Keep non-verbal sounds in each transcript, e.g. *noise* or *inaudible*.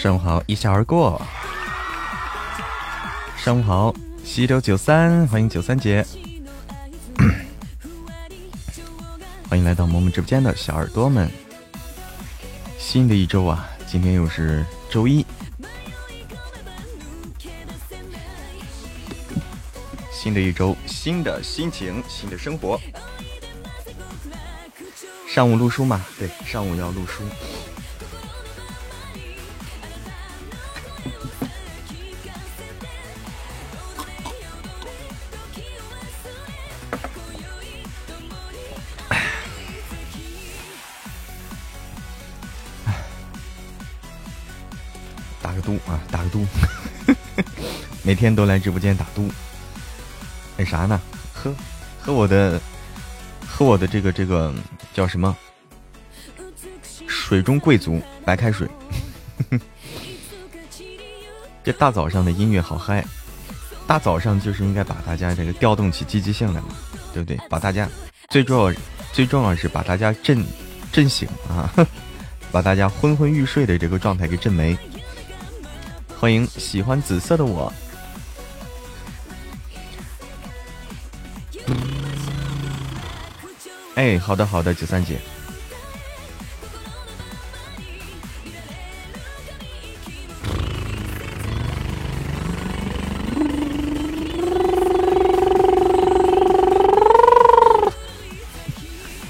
上午好，一笑而过。上午好，西周九三，欢迎九三姐，*clears throat* 欢迎来到萌萌直播间的小耳朵们。新的一周啊，今天又是周一，新的一周，新的心情，新的生活。上午录书嘛，对，上午要录书。每天都来直播间打赌。那啥呢？喝喝我的，喝我的这个这个叫什么？水中贵族白开水。*laughs* 这大早上的音乐好嗨，大早上就是应该把大家这个调动起积极性来嘛，对不对？把大家最重要最重要是把大家震震醒啊，*laughs* 把大家昏昏欲睡的这个状态给震没。欢迎喜欢紫色的我。哎，好的好的，九三姐。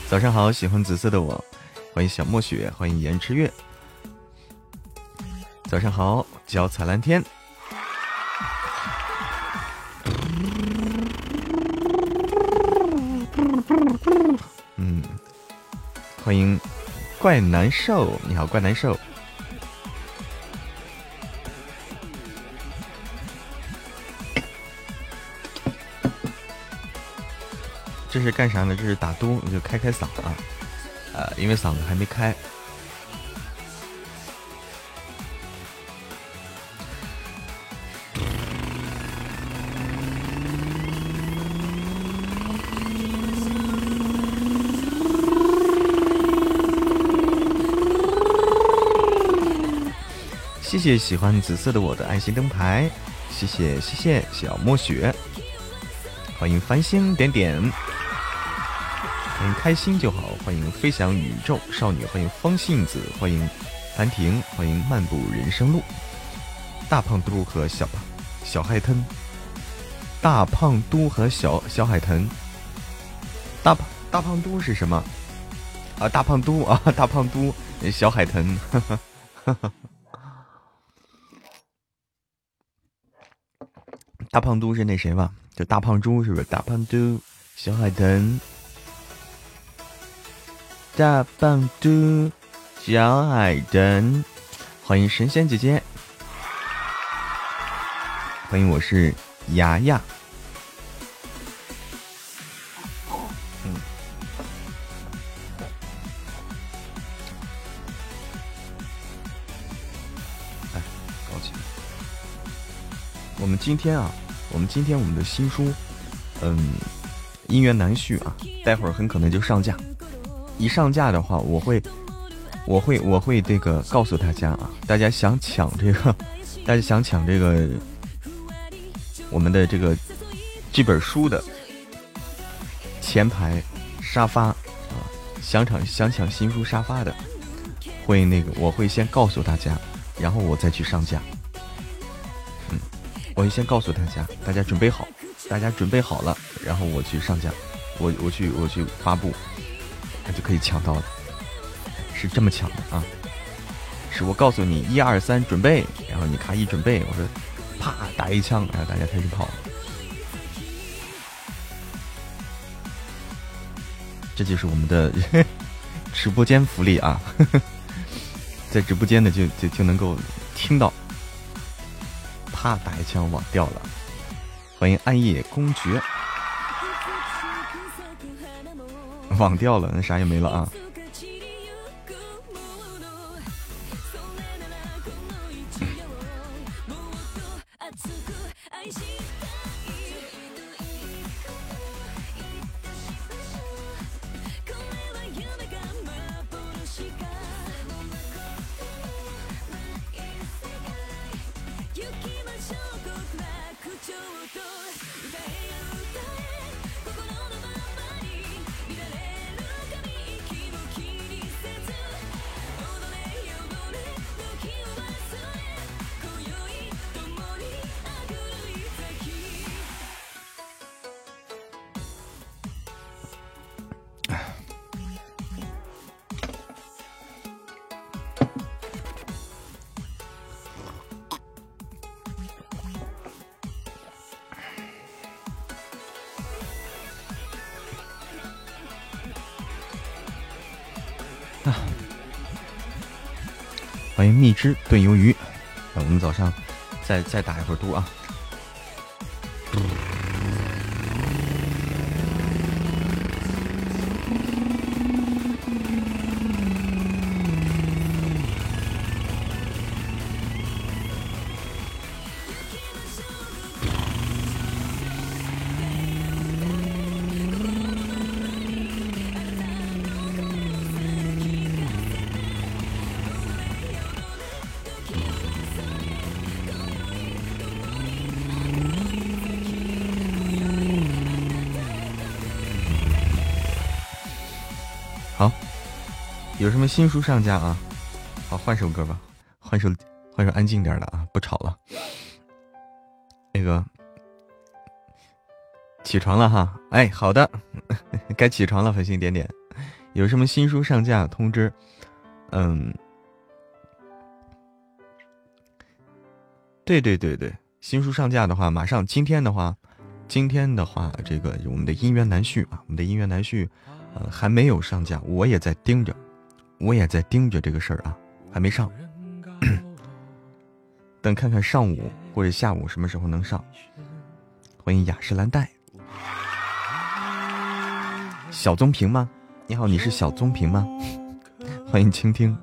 早上好，喜欢紫色的我，欢迎小墨雪，欢迎颜之月。早上好，脚踩蓝天。欢迎怪难受，你好，怪难受。这是干啥呢？这是打嘟，你就开开嗓啊，呃，因为嗓子还没开。谢谢喜欢紫色的我的爱心灯牌，谢谢谢谢小墨雪，欢迎繁星点点，欢迎开心就好，欢迎飞翔宇宙少女，欢迎风信子，欢迎兰亭，欢迎漫步人生路，大胖嘟和小小海豚，大胖嘟和小小海豚，大胖大胖嘟是什么？啊，大胖嘟啊，大胖嘟，小海豚，哈哈哈哈。大胖嘟是那谁吧？就大胖猪是不是？大胖嘟，小海豚，大胖嘟，小海豚，欢迎神仙姐姐，欢迎我是牙牙。嗯，哎，搞起来！我们今天啊。我们今天我们的新书，嗯，姻缘难续啊，待会儿很可能就上架。一上架的话，我会，我会，我会这个告诉大家啊，大家想抢这个，*laughs* 大家想抢这个我们的这个这本书的前排沙发啊，想抢想抢新书沙发的，会那个我会先告诉大家，然后我再去上架。我先告诉大家，大家准备好，大家准备好了，然后我去上架，我我去我去发布，他就可以抢到了，是这么抢的啊！是我告诉你一二三准备，然后你咔一准备，我说啪打一枪，然后大家开始跑，这就是我们的 *laughs* 直播间福利啊！*laughs* 在直播间的就就就能够听到。啪！打一枪，网掉了。欢迎暗夜公爵，*laughs* 网掉了，那啥也没了啊。再打一会儿嘟啊。新书上架啊？好，换首歌吧，换首换首安静点的啊，不吵了。那个起床了哈，哎，好的，*laughs* 该起床了，繁星点点。有什么新书上架通知？嗯，对对对对，新书上架的话，马上今天的话，今天的话，这个我们的姻缘难续啊，我们的姻缘难续，呃，还没有上架，我也在盯着。我也在盯着这个事儿啊，还没上，*coughs* 等看看上午或者下午什么时候能上。欢迎雅诗兰黛，小棕瓶吗？你好，你是小棕瓶吗？*laughs* 欢迎倾听。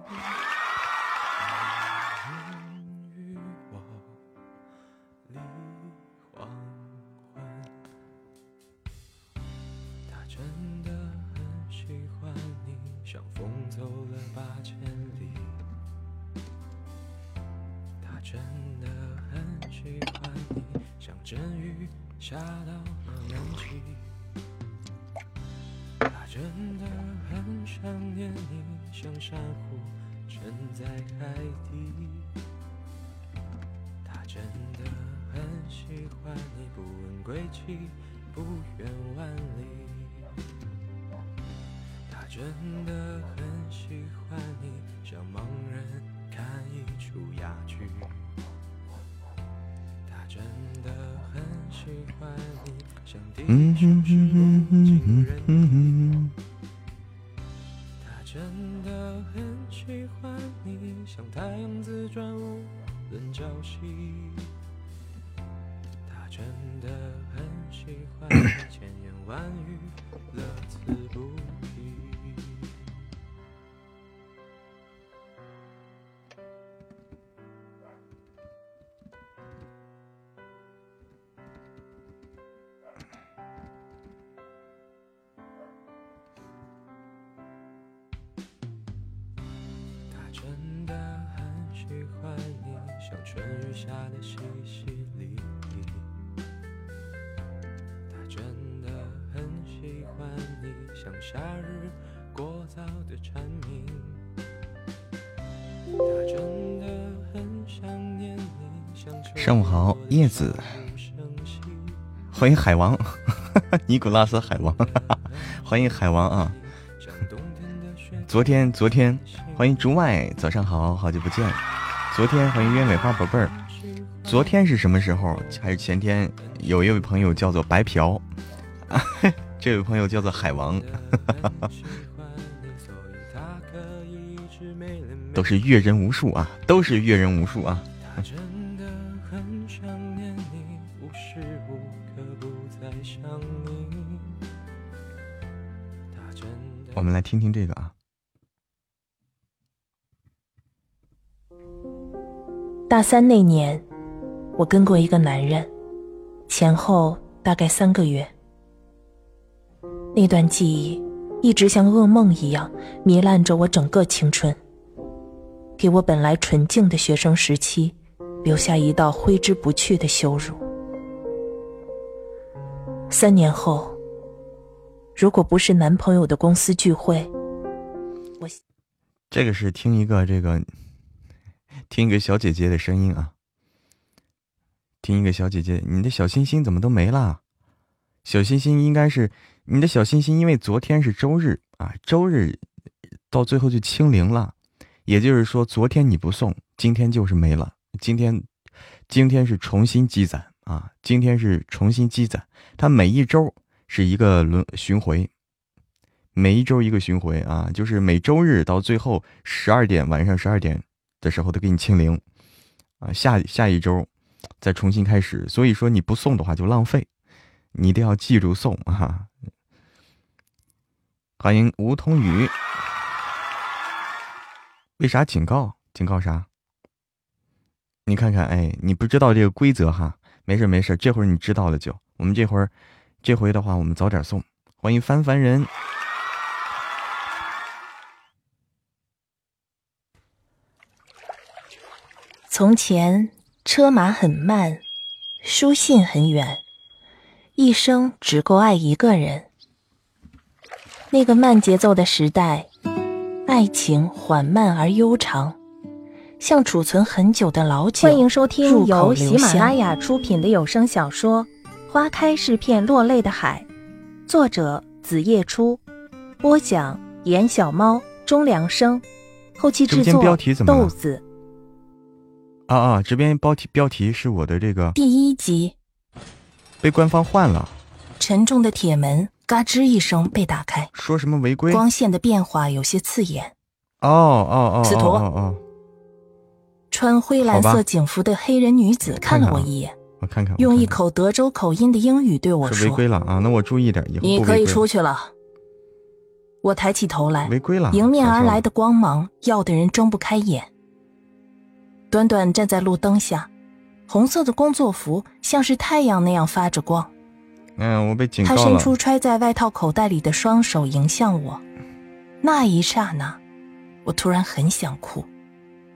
春雨下的淅淅沥沥。他真的很喜欢你，像夏日过早的蝉鸣。他真的很想念你，像秋。上午好，叶子。欢迎海王，*laughs* 尼古拉斯海王，*laughs* 欢迎海王啊！昨天昨天，欢迎竹外，早上好，好久不见。昨天，欢迎鸢尾花宝贝儿。昨天是什么时候？还是前天？有一位朋友叫做白嫖，*laughs* 这位朋友叫做海王，哈 *laughs* 哈都是阅人无数啊，都是阅人无数啊。我们来听听这个啊。大三那年，我跟过一个男人，前后大概三个月。那段记忆一直像噩梦一样糜烂着我整个青春，给我本来纯净的学生时期留下一道挥之不去的羞辱。三年后，如果不是男朋友的公司聚会，我这个是听一个这个。听一个小姐姐的声音啊！听一个小姐姐，你的小星星怎么都没了？小星星应该是你的小星星，因为昨天是周日啊，周日到最后就清零了，也就是说昨天你不送，今天就是没了。今天，今天是重新积攒啊，今天是重新积攒。它每一周是一个轮巡回，每一周一个巡回啊，就是每周日到最后十二点晚上十二点的时候都给你清零啊，下下一周再重新开始。所以说你不送的话就浪费，你一定要记住送啊！欢迎梧桐雨，为啥警告？警告啥？你看看，哎，你不知道这个规则哈？没事没事，这会儿你知道了就。我们这会儿这回的话，我们早点送。欢迎凡凡人。从前，车马很慢，书信很远，一生只够爱一个人。那个慢节奏的时代，爱情缓慢而悠长，像储存很久的老酒。欢迎收听由喜马拉雅出品的有声小说《花开是片落泪的海》，作者子夜初，播讲严小猫、钟良生，后期制作豆子。啊啊！这边标题标题是我的这个第一集，被官方换了。沉重的铁门嘎吱一声被打开，说什么违规？光线的变化有些刺眼。哦哦哦！司徒，哦哦，穿灰蓝色警服的黑人女子看了我一眼，我看看，用一口德州口音的英语对我说：“违规了啊！那我注意点，以后你可以出去了。”我抬起头来，违规了！迎面而来的光芒耀的人睁不开眼。短短站在路灯下，红色的工作服像是太阳那样发着光。嗯，我被警告了。他伸出揣在外套口袋里的双手迎向我，那一刹那，我突然很想哭。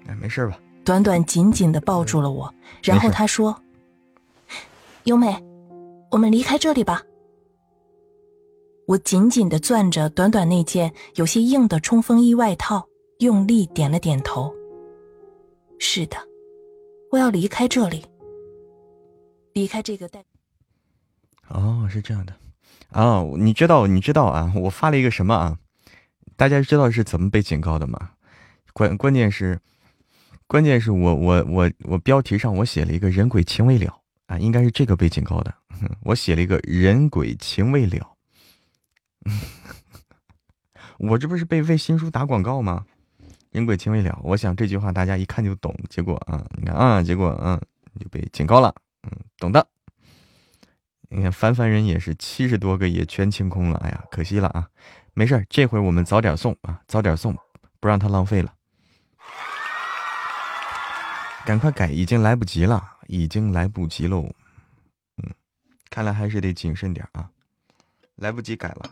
哎，没事吧？短短紧紧的抱住了我，然后他说：“优美，我们离开这里吧。”我紧紧的攥着短短那件有些硬的冲锋衣外套，用力点了点头。是的，我要离开这里，离开这个带。哦，是这样的，啊，你知道，你知道啊，我发了一个什么啊？大家知道是怎么被警告的吗？关关键是，关键是我我我我标题上我写了一个人鬼情未了啊，应该是这个被警告的。我写了一个人鬼情未了，*laughs* 我这不是被为新书打广告吗？人鬼情未了，我想这句话大家一看就懂。结果啊，你看啊，结果嗯就被警告了。嗯，懂的。你看凡凡人也是七十多个也全清空了，哎呀，可惜了啊。没事这回我们早点送啊，早点送，不让他浪费了。赶快改，已经来不及了，已经来不及喽。嗯，看来还是得谨慎点啊，来不及改了。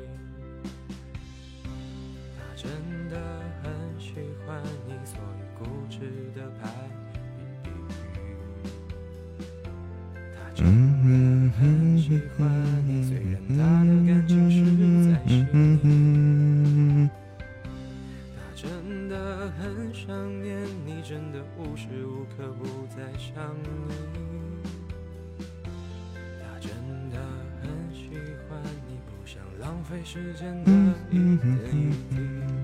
真的很喜欢你，所以固执的排比。他真的很喜欢你，虽然他的感情实在是。他真的很想念你，真的无时无刻不在想你。想浪费时间的一点一滴。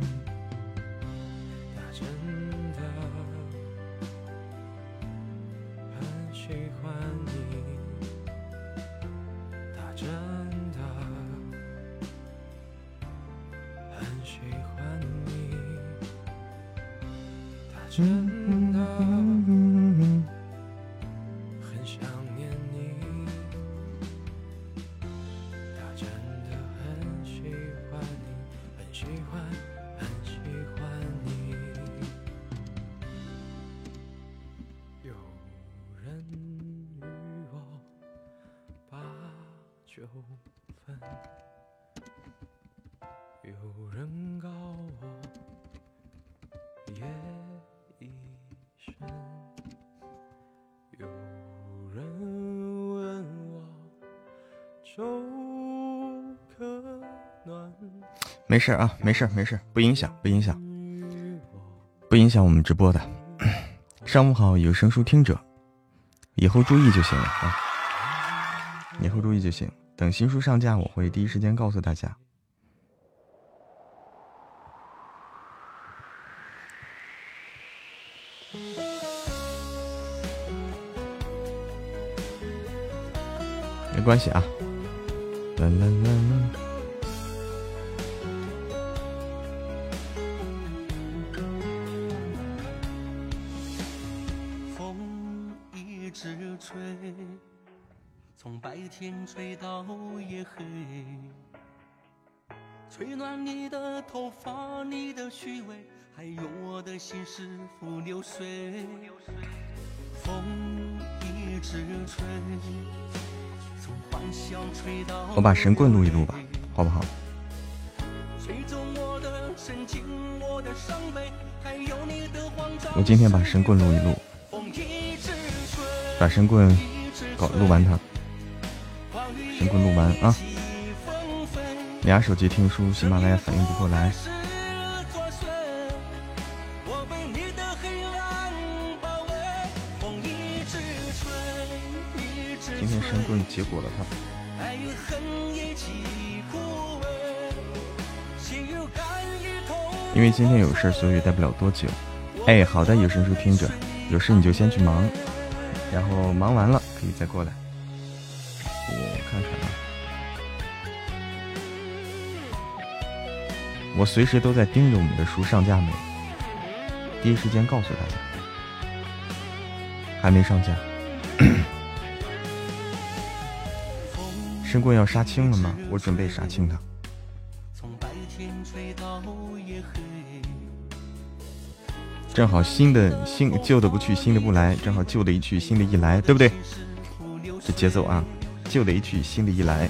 没事啊，没事没事，不影响，不影响，不影响我们直播的。上午好，有声书听者，以后注意就行了啊，以后注意就行。等新书上架，我会第一时间告诉大家。没关系啊，啦啦啦头发，你的虚伪，还有我的心流水。风一直吹，从幻想吹到。我把神棍录一录吧，好不好？我今天把神棍录一录，把神棍搞录完它。神棍录完啊！俩手机听书，喜马拉雅反应不过来。今天神棍结果了他。因为今天有事，所以待不了多久。哎，好的，有声书听着，有事你就先去忙，然后忙完了可以再过来。我看看啊，我随时都在盯着我们的书上架没，第一时间告诉大家，还没上架。神棍要杀青了吗？我准备杀青的。正好新的新旧的不去，新的不来，正好旧的一去，新的一来，对不对？这节奏啊！旧的一去，新的一来。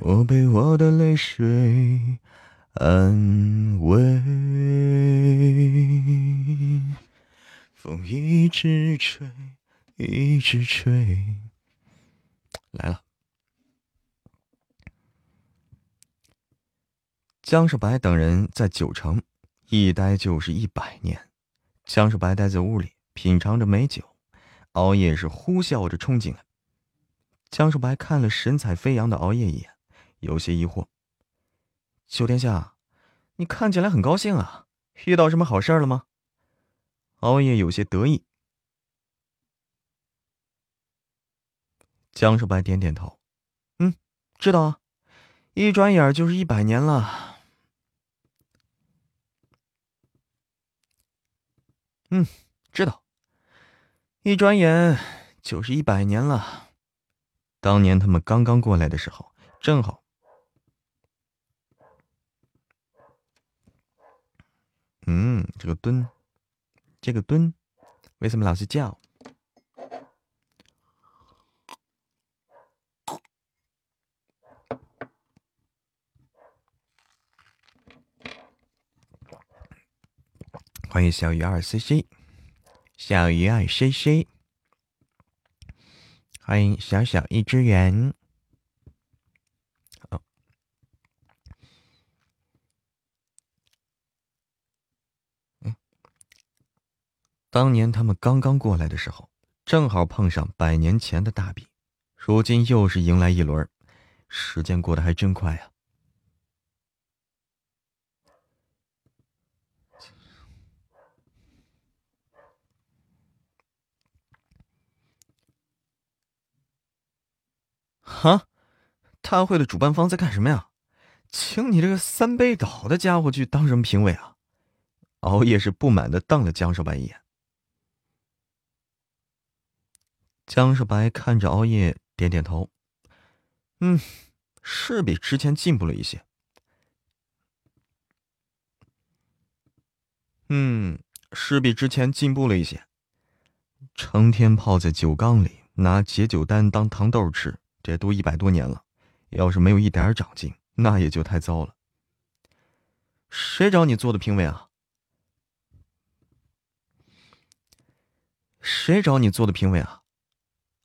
我被我的泪水安慰，风一直吹。一直吹，来了。江少白等人在九城一待就是一百年。江少白待在屋里品尝着美酒，熬夜是呼啸着冲进来。江少白看了神采飞扬的熬夜一眼，有些疑惑：“九殿下，你看起来很高兴啊，遇到什么好事了吗？”熬夜有些得意。江少白点点头，嗯，知道啊，一转眼就是一百年了。嗯，知道，一转眼就是一百年了。当年他们刚刚过来的时候，正好。嗯，这个蹲，这个蹲，为什么老是叫？欢迎小鱼儿 C C，小鱼儿 C C，欢迎小小一只圆。嗯，当年他们刚刚过来的时候，正好碰上百年前的大比，如今又是迎来一轮，时间过得还真快啊。哈，大会的主办方在干什么呀？请你这个三杯倒的家伙去当什么评委啊？熬夜是不满的瞪了江少白一眼。江少白看着熬夜，点点头，嗯，是比之前进步了一些。嗯，是比之前进步了一些。成天泡在酒缸里，拿解酒丹当糖豆吃，这都一百多年了，要是没有一点长进，那也就太糟了。谁找你做的评委啊？谁找你做的评委啊？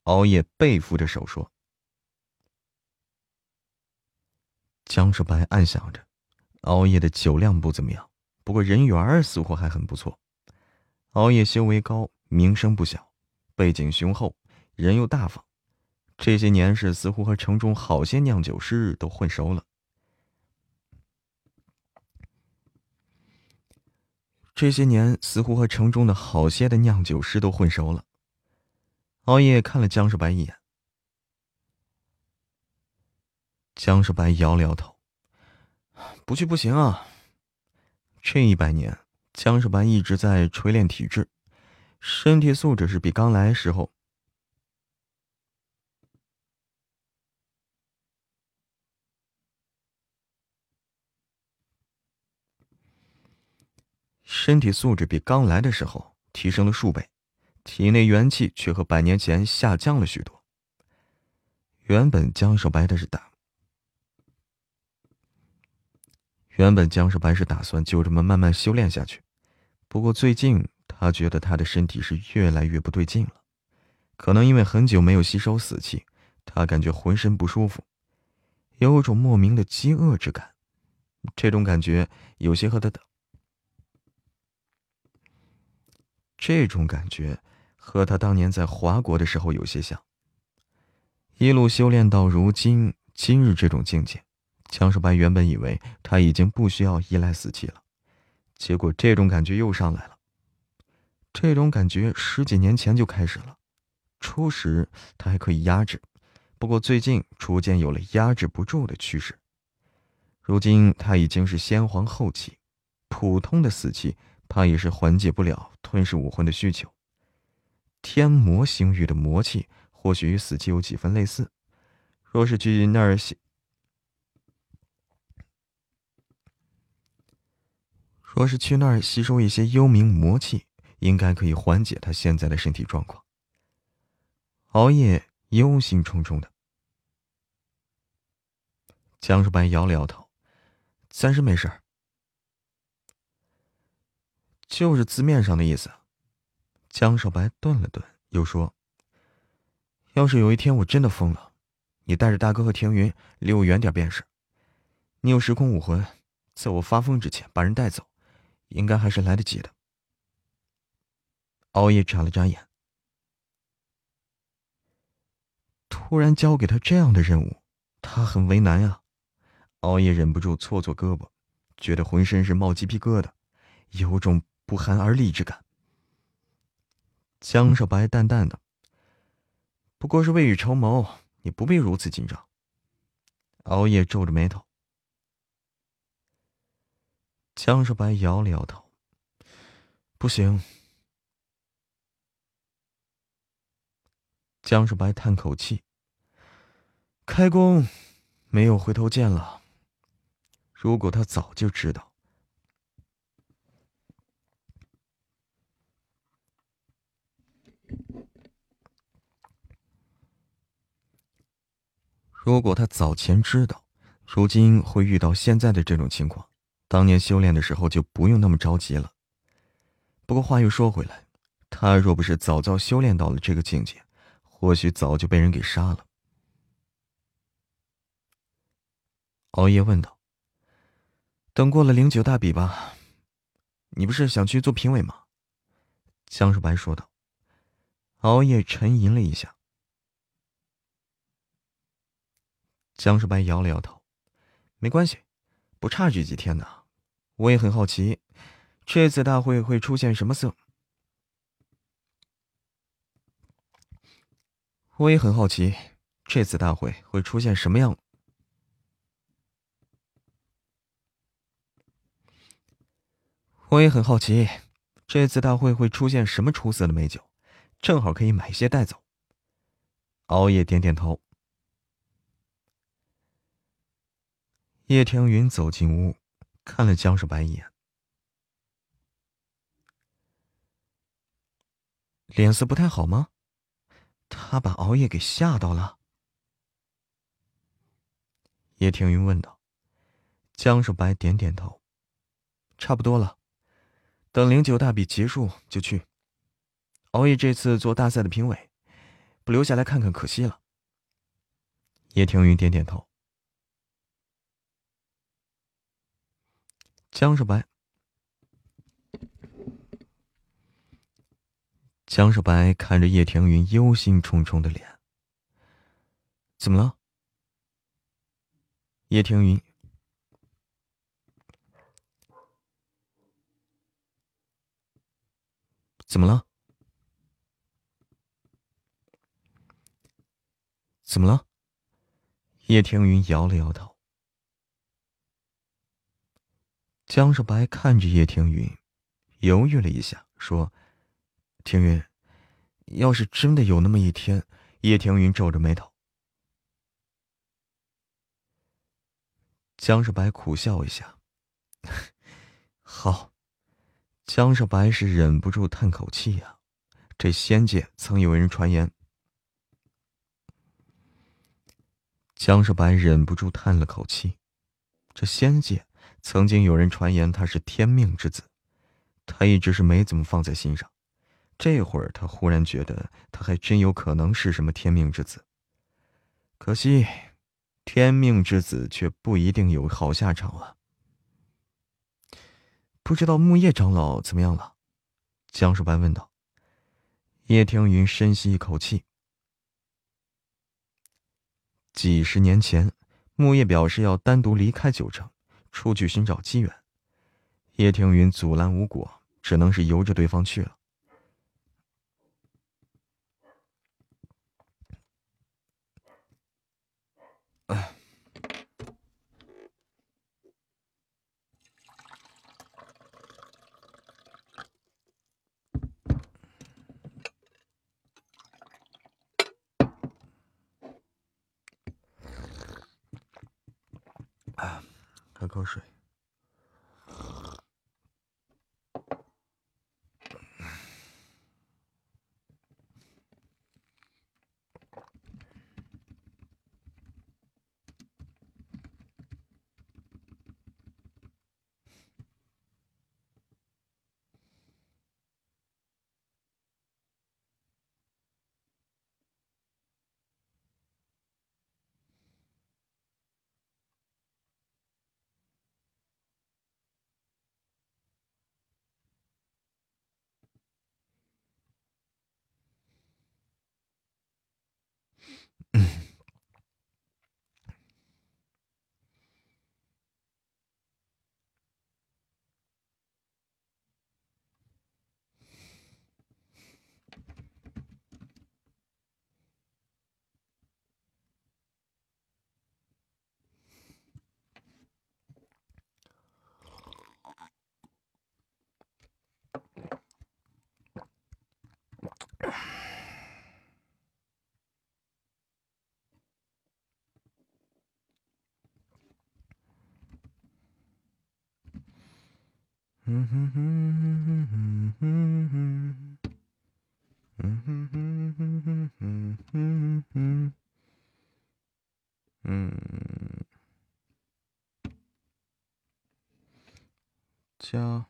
熬夜背负着手说。江少白暗想着，熬夜的酒量不怎么样。不过人缘似乎还很不错，熬夜修为高，名声不小，背景雄厚，人又大方，这些年是似乎和城中好些酿酒师都混熟了。这些年似乎和城中的好些的酿酒师都混熟了。熬夜看了江少白一眼，江少白摇了摇头，不去不行啊。这一百年，江少白一直在锤炼体质，身体素质是比刚来时候身体素质比刚来的时候提升了数倍，体内元气却和百年前下降了许多。原本江少白的是大。原本江少白是打算就这么慢慢修炼下去，不过最近他觉得他的身体是越来越不对劲了，可能因为很久没有吸收死气，他感觉浑身不舒服，有种莫名的饥饿之感。这种感觉有些和他的这种感觉和他当年在华国的时候有些像。一路修炼到如今今日这种境界。江少白原本以为他已经不需要依赖死气了，结果这种感觉又上来了。这种感觉十几年前就开始了，初时他还可以压制，不过最近逐渐有了压制不住的趋势。如今他已经是先皇后期，普通的死气他也是缓解不了吞噬武魂的需求。天魔星域的魔气或许与死气有几分类似，若是去那儿吸若是去那儿吸收一些幽冥魔气，应该可以缓解他现在的身体状况。熬夜忧心忡忡的，江少白摇了摇头，暂时没事儿，就是字面上的意思。江少白顿了顿，又说：“要是有一天我真的疯了，你带着大哥和田云离我远点便是。你有时空武魂，在我发疯之前把人带走。”应该还是来得及的。熬夜眨了眨眼，突然交给他这样的任务，他很为难呀。熬夜忍不住搓搓胳膊，觉得浑身是冒鸡皮疙瘩，有种不寒而栗之感。江少白淡淡的：“不过是未雨绸缪，你不必如此紧张。”熬夜皱着眉头。江少白摇了摇头，不行。江少白叹口气，开弓没有回头箭了。如果他早就知道，如果他早前知道，如今会遇到现在的这种情况。当年修炼的时候就不用那么着急了。不过话又说回来，他若不是早早修炼到了这个境界，或许早就被人给杀了。熬夜问道：“等过了零九大比吧，你不是想去做评委吗？”江少白说道。熬夜沉吟了一下。江世白摇了摇头：“没关系，不差这几天呢。”我也很好奇，这次大会会出现什么色？我也很好奇，这次大会会出现什么样？我也很好奇，这次大会会出现什么出色的美酒，正好可以买一些带走。熬夜点点头。叶天云走进屋，看了江少白一眼，脸色不太好吗？他把熬夜给吓到了。叶天云问道。江少白点点头，差不多了，等零九大比结束就去。熬夜这次做大赛的评委，不留下来看看可惜了。叶天云点点头。江少白，江少白看着叶庭云忧心忡忡的脸，怎么了？叶庭云，怎么了？怎么了？叶庭云摇了摇头。江少白看着叶天云，犹豫了一下，说：“天云，要是真的有那么一天……”叶天云皱着眉头。江少白苦笑一下，好。江少白是忍不住叹口气呀。这仙界曾有人传言。江少白忍不住叹了口气，这仙界。曾经有人传言他是天命之子，他一直是没怎么放在心上。这会儿他忽然觉得他还真有可能是什么天命之子。可惜，天命之子却不一定有好下场啊。不知道木叶长老怎么样了？江树白问道。叶听云深吸一口气。几十年前，木叶表示要单独离开九城。出去寻找机缘，叶庭云阻拦无果，只能是由着对方去了。喝口水。嗯哼哼哼哼哼哼，嗯哼哼哼哼哼哼哼，嗯，加。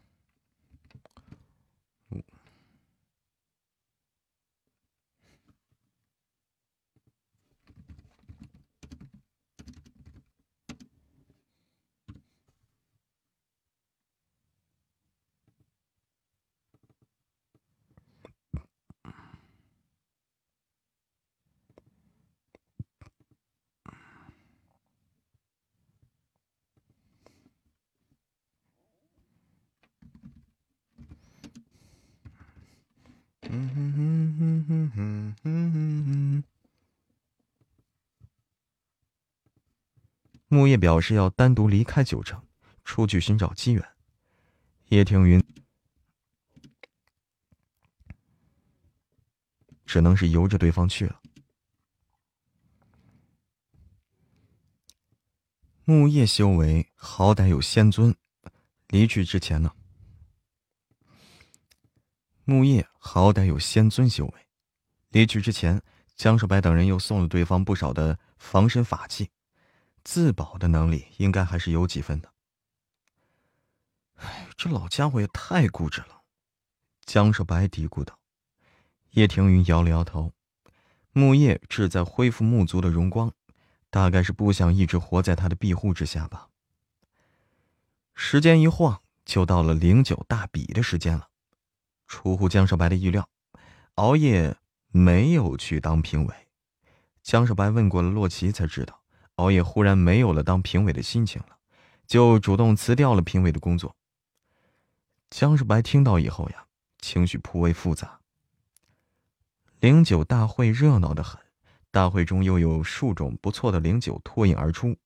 木叶表示要单独离开九城，出去寻找机缘。叶庭云只能是由着对方去了。木叶修为好歹有仙尊，离去之前呢？木叶好歹有仙尊修为，离去之前，江少白等人又送了对方不少的防身法器，自保的能力应该还是有几分的。哎，这老家伙也太固执了，江少白嘀咕道。叶庭云摇了摇头，木叶志在恢复木族的荣光。大概是不想一直活在他的庇护之下吧。时间一晃，就到了零九大比的时间了。出乎江少白的意料，熬夜没有去当评委。江少白问过了洛奇，才知道熬夜忽然没有了当评委的心情了，就主动辞掉了评委的工作。江少白听到以后呀，情绪颇为复杂。零九大会热闹的很。大会中又有数种不错的灵酒脱颖而出，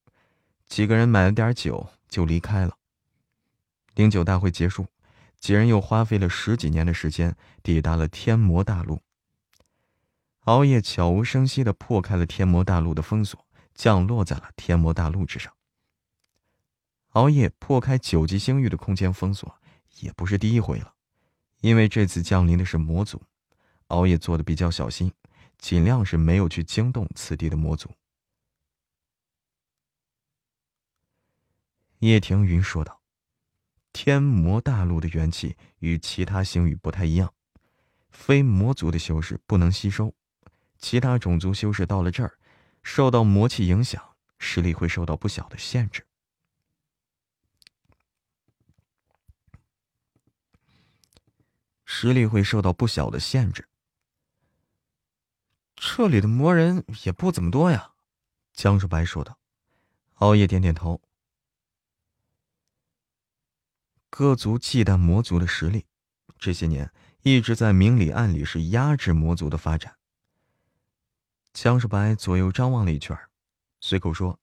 几个人买了点酒就离开了。灵酒大会结束，几人又花费了十几年的时间抵达了天魔大陆。熬夜悄无声息地破开了天魔大陆的封锁，降落在了天魔大陆之上。熬夜破开九级星域的空间封锁也不是第一回了，因为这次降临的是魔族，熬夜做的比较小心。尽量是没有去惊动此地的魔族。叶庭云说道：“天魔大陆的元气与其他星域不太一样，非魔族的修士不能吸收，其他种族修士到了这儿，受到魔气影响，实力会受到不小的限制。实力会受到不小的限制。”这里的魔人也不怎么多呀，江少白说道。熬夜点点头。各族忌惮魔族的实力，这些年一直在明里暗里是压制魔族的发展。江少白左右张望了一圈，随口说：“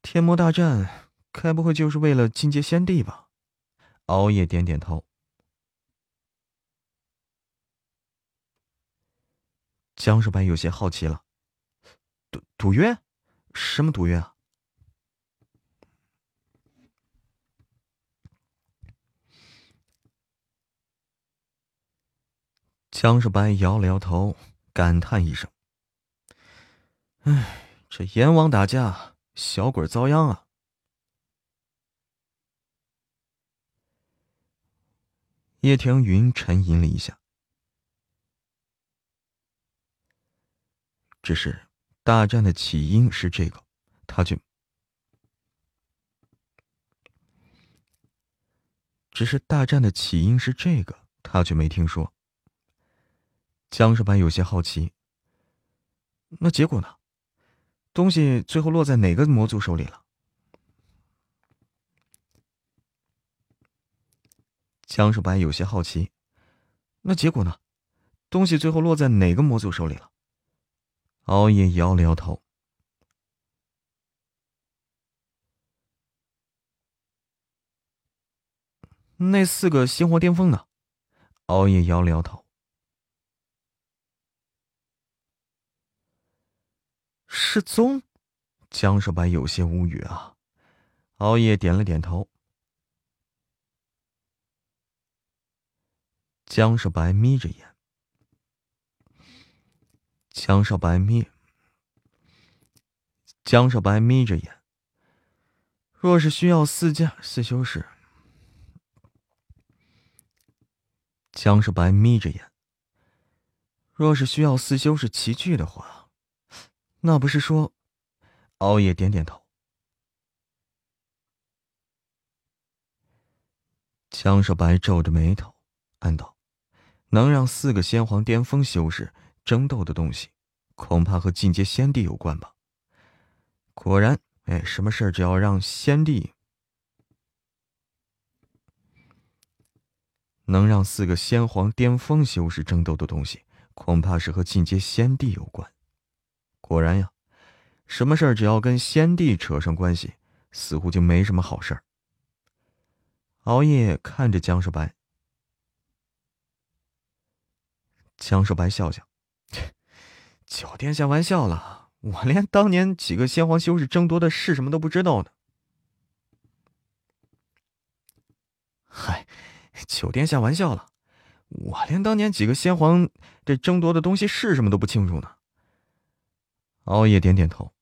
天魔大战，该不会就是为了进阶先帝吧？”熬夜点点头。江少白有些好奇了，赌赌约？什么赌约啊？江少白摇了摇头，感叹一声：“哎，这阎王打架，小鬼遭殃啊！”叶庭云沉吟了一下。只是大战的起因是这个，他却只是大战的起因是这个，他却没听说。江少白有些好奇，那结果呢？东西最后落在哪个魔族手里了？江少白有些好奇，那结果呢？东西最后落在哪个魔族手里了？熬夜摇了摇头。那四个鲜活巅峰呢？熬夜摇了摇头。失踪？江少白有些无语啊。熬夜点了点头。江少白眯着眼。江少白眯，江少白眯着眼。若是需要四家四修士，江少白眯着眼。若是需要四修士齐聚的话，那不是说？熬夜点点头。江少白皱着眉头，暗道：能让四个先皇巅峰修士。争斗的东西，恐怕和进阶先帝有关吧。果然，哎，什么事儿只要让先帝能让四个先皇巅峰修士争斗的东西，恐怕是和进阶先帝有关。果然呀，什么事儿只要跟先帝扯上关系，似乎就没什么好事儿。熬夜看着江少白，江少白笑笑：“酒店下玩笑了，我连当年几个先皇修士争夺的是什么都不知道呢。”嗨，酒店下玩笑了，我连当年几个先皇这争夺的东西是什么都不清楚呢。熬夜点点头。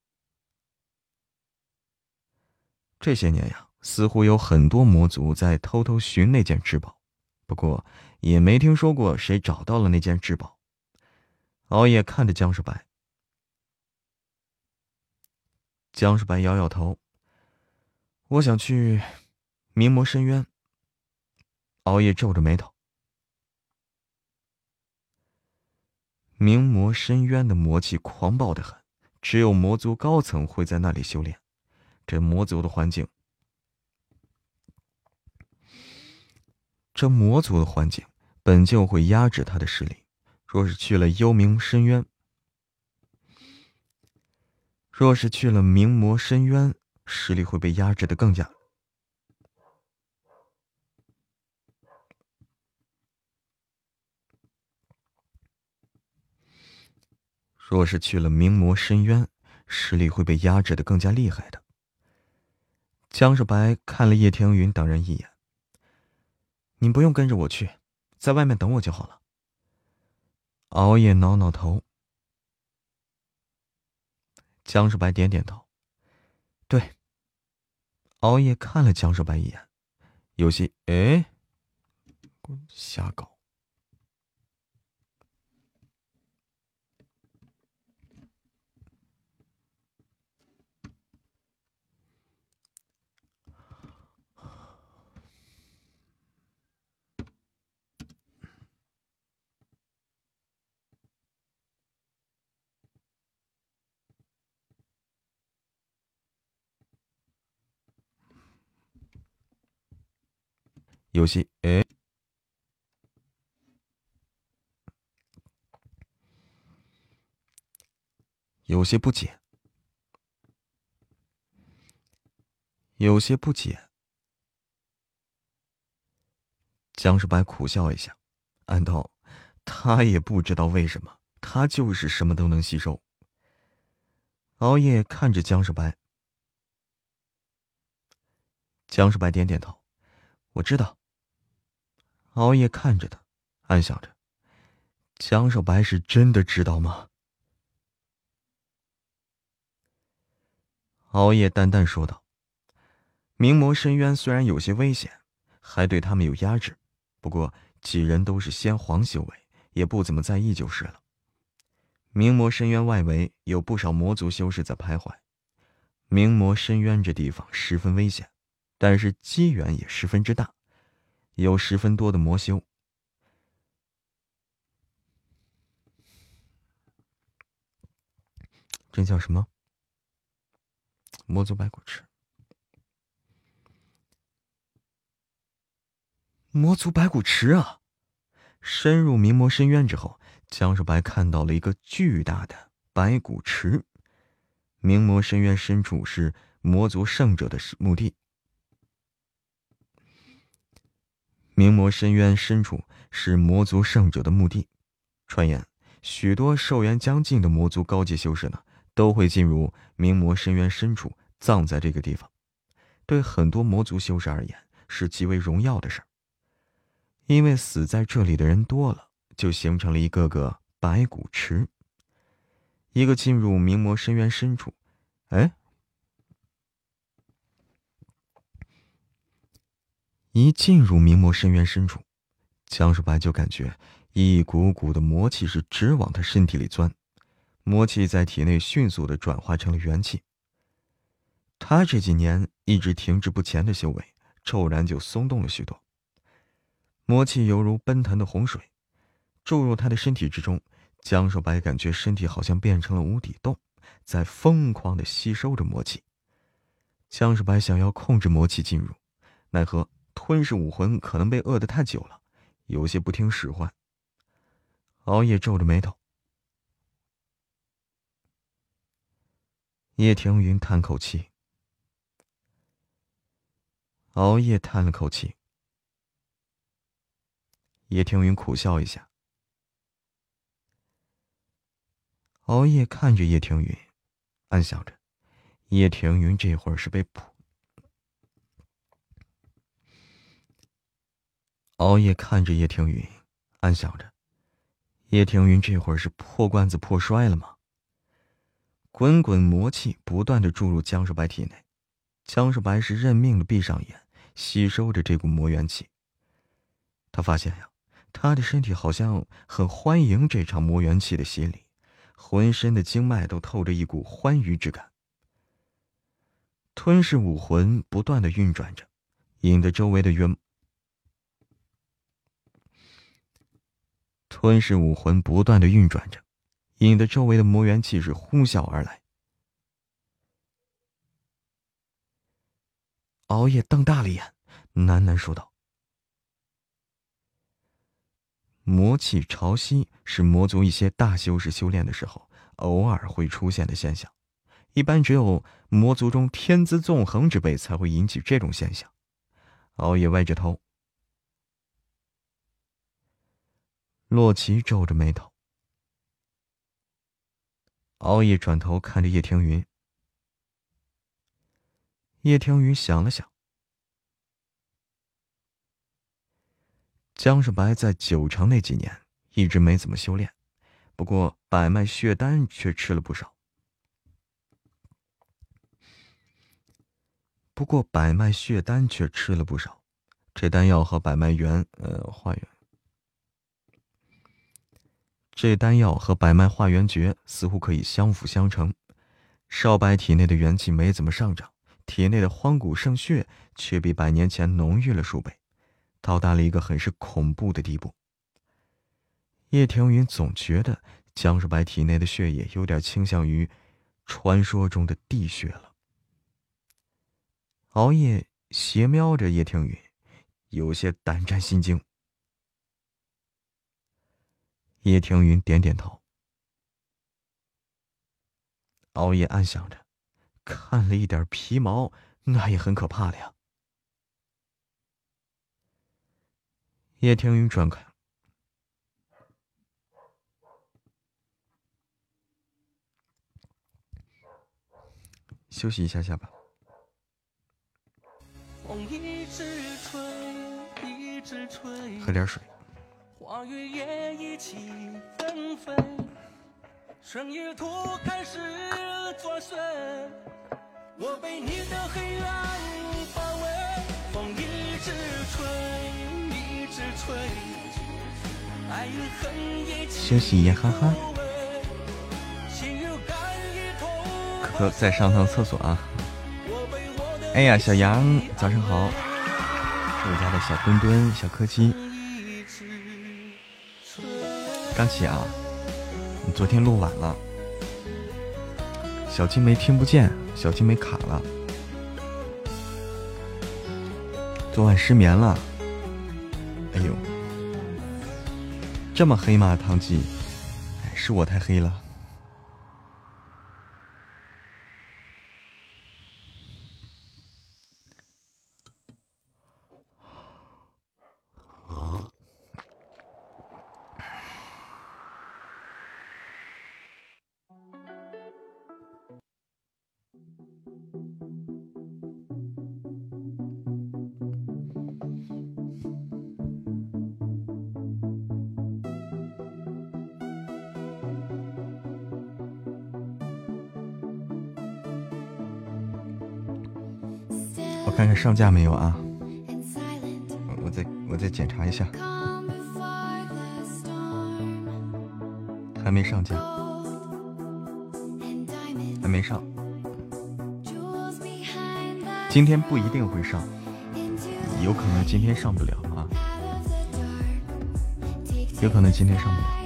这些年呀。似乎有很多魔族在偷偷寻那件至宝，不过也没听说过谁找到了那件至宝。熬夜看着江世白，江世白摇摇头：“我想去明魔深渊。”熬夜皱着眉头：“明魔深渊的魔气狂暴的很，只有魔族高层会在那里修炼。这魔族的环境……”这魔族的环境本就会压制他的实力，若是去了幽冥深渊，若是去了冥魔深渊，实力会被压制的更加。若是去了冥魔深渊，实力会被压制的更加厉害的。江少白看了叶天云等人一眼。你不用跟着我去，在外面等我就好了。熬夜挠挠头，江少白点点头，对。熬夜看了江少白一眼，有些哎，瞎搞。有些哎，有些不解，有些不解。江世白苦笑一下，暗道：他也不知道为什么，他就是什么都能吸收。熬夜看着江世白，江世白点点头，我知道。熬夜看着他，暗想着：江少白是真的知道吗？熬夜淡淡说道：“明魔深渊虽然有些危险，还对他们有压制，不过几人都是先皇修为，也不怎么在意就是了。明魔深渊外围有不少魔族修士在徘徊，明魔深渊这地方十分危险，但是机缘也十分之大。”有十分多的魔修，这叫什么？魔族白骨池。魔族白骨池啊！深入明魔深渊之后，江少白看到了一个巨大的白骨池。明魔深渊深处是魔族圣者的墓地。明魔深渊深处是魔族圣者的墓地，传言许多寿元将近的魔族高级修士呢，都会进入明魔深渊深处，葬在这个地方。对很多魔族修士而言，是极为荣耀的事儿。因为死在这里的人多了，就形成了一个个白骨池。一个进入明魔深渊深处，哎。一进入明魔深渊深处，江少白就感觉一股股的魔气是直往他身体里钻，魔气在体内迅速的转化成了元气。他这几年一直停滞不前的修为，骤然就松动了许多。魔气犹如奔腾的洪水，注入他的身体之中。江少白感觉身体好像变成了无底洞，在疯狂的吸收着魔气。江少白想要控制魔气进入，奈何。吞噬武魂可能被饿得太久了，有些不听使唤。熬夜皱着眉头，叶庭云叹口气，熬夜叹了口气。叶庭云苦笑一下。熬夜看着叶庭云，暗想着：叶庭云这会儿是被捕。熬夜看着叶庭云，暗想着：叶庭云这会儿是破罐子破摔了吗？滚滚魔气不断的注入江少白体内，江少白是认命的闭上眼，吸收着这股魔元气。他发现呀，他的身体好像很欢迎这场魔元气的洗礼。浑身的经脉都透着一股欢愉之感。吞噬武魂不断的运转着，引得周围的元吞噬武魂不断的运转着，引得周围的魔元气势呼啸而来。熬夜瞪大了眼，喃喃说道。魔气潮汐是魔族一些大修士修炼的时候偶尔会出现的现象，一般只有魔族中天资纵横之辈才会引起这种现象。熬夜歪着头，洛奇皱着眉头。熬夜转头看着叶庭云，叶庭云想了想。江世白在九城那几年一直没怎么修炼，不过百脉血丹却吃了不少。不过百脉血丹却吃了不少，这丹药和百脉元呃化元，这丹药和百脉化元诀似乎可以相辅相成。少白体内的元气没怎么上涨，体内的荒古圣血却比百年前浓郁了数倍。到达了一个很是恐怖的地步。叶庭云总觉得江世白体内的血液有点倾向于传说中的地血了。熬夜斜瞄着叶庭云，有些胆战心惊。叶庭云点点头。熬夜暗想着，看了一点皮毛，那也很可怕的呀。叶听云转开，休息一下下吧。喝点水。我被你的黑暗包围，风一直吹。休息一哈哈，可可再上趟厕所啊！哎呀，小杨，早上好！是我家的小墩墩、小柯基，刚起啊！你昨天录晚了，小青梅听不见，小青梅卡了，昨晚失眠了。哎呦，这么黑吗，唐记？哎，是我太黑了。上架没有啊？我再我再检查一下，还没上架，还没上。今天不一定会上，有可能今天上不了啊，有可能今天上不了。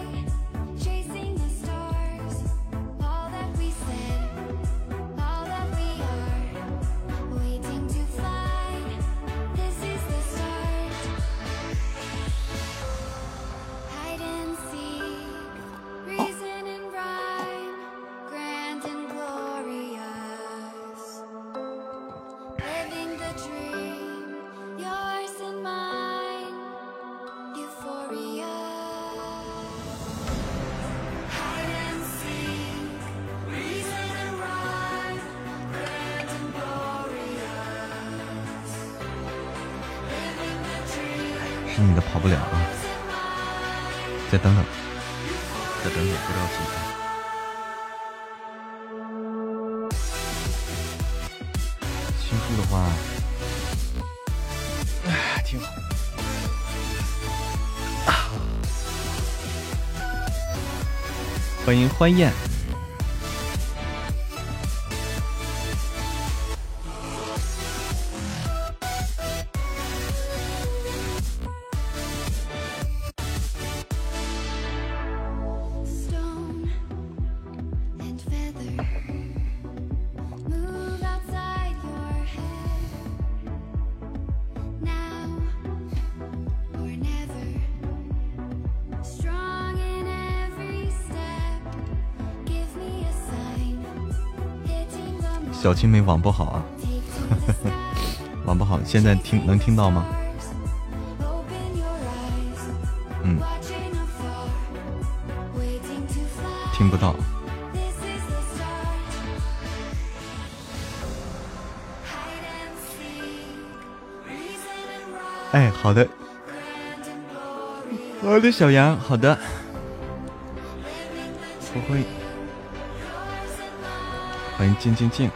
欢宴。小青梅网不好啊，*laughs* 网不好，现在听能听到吗？嗯，听不到。哎，好的，我的小杨，好的，不会，欢迎静静静。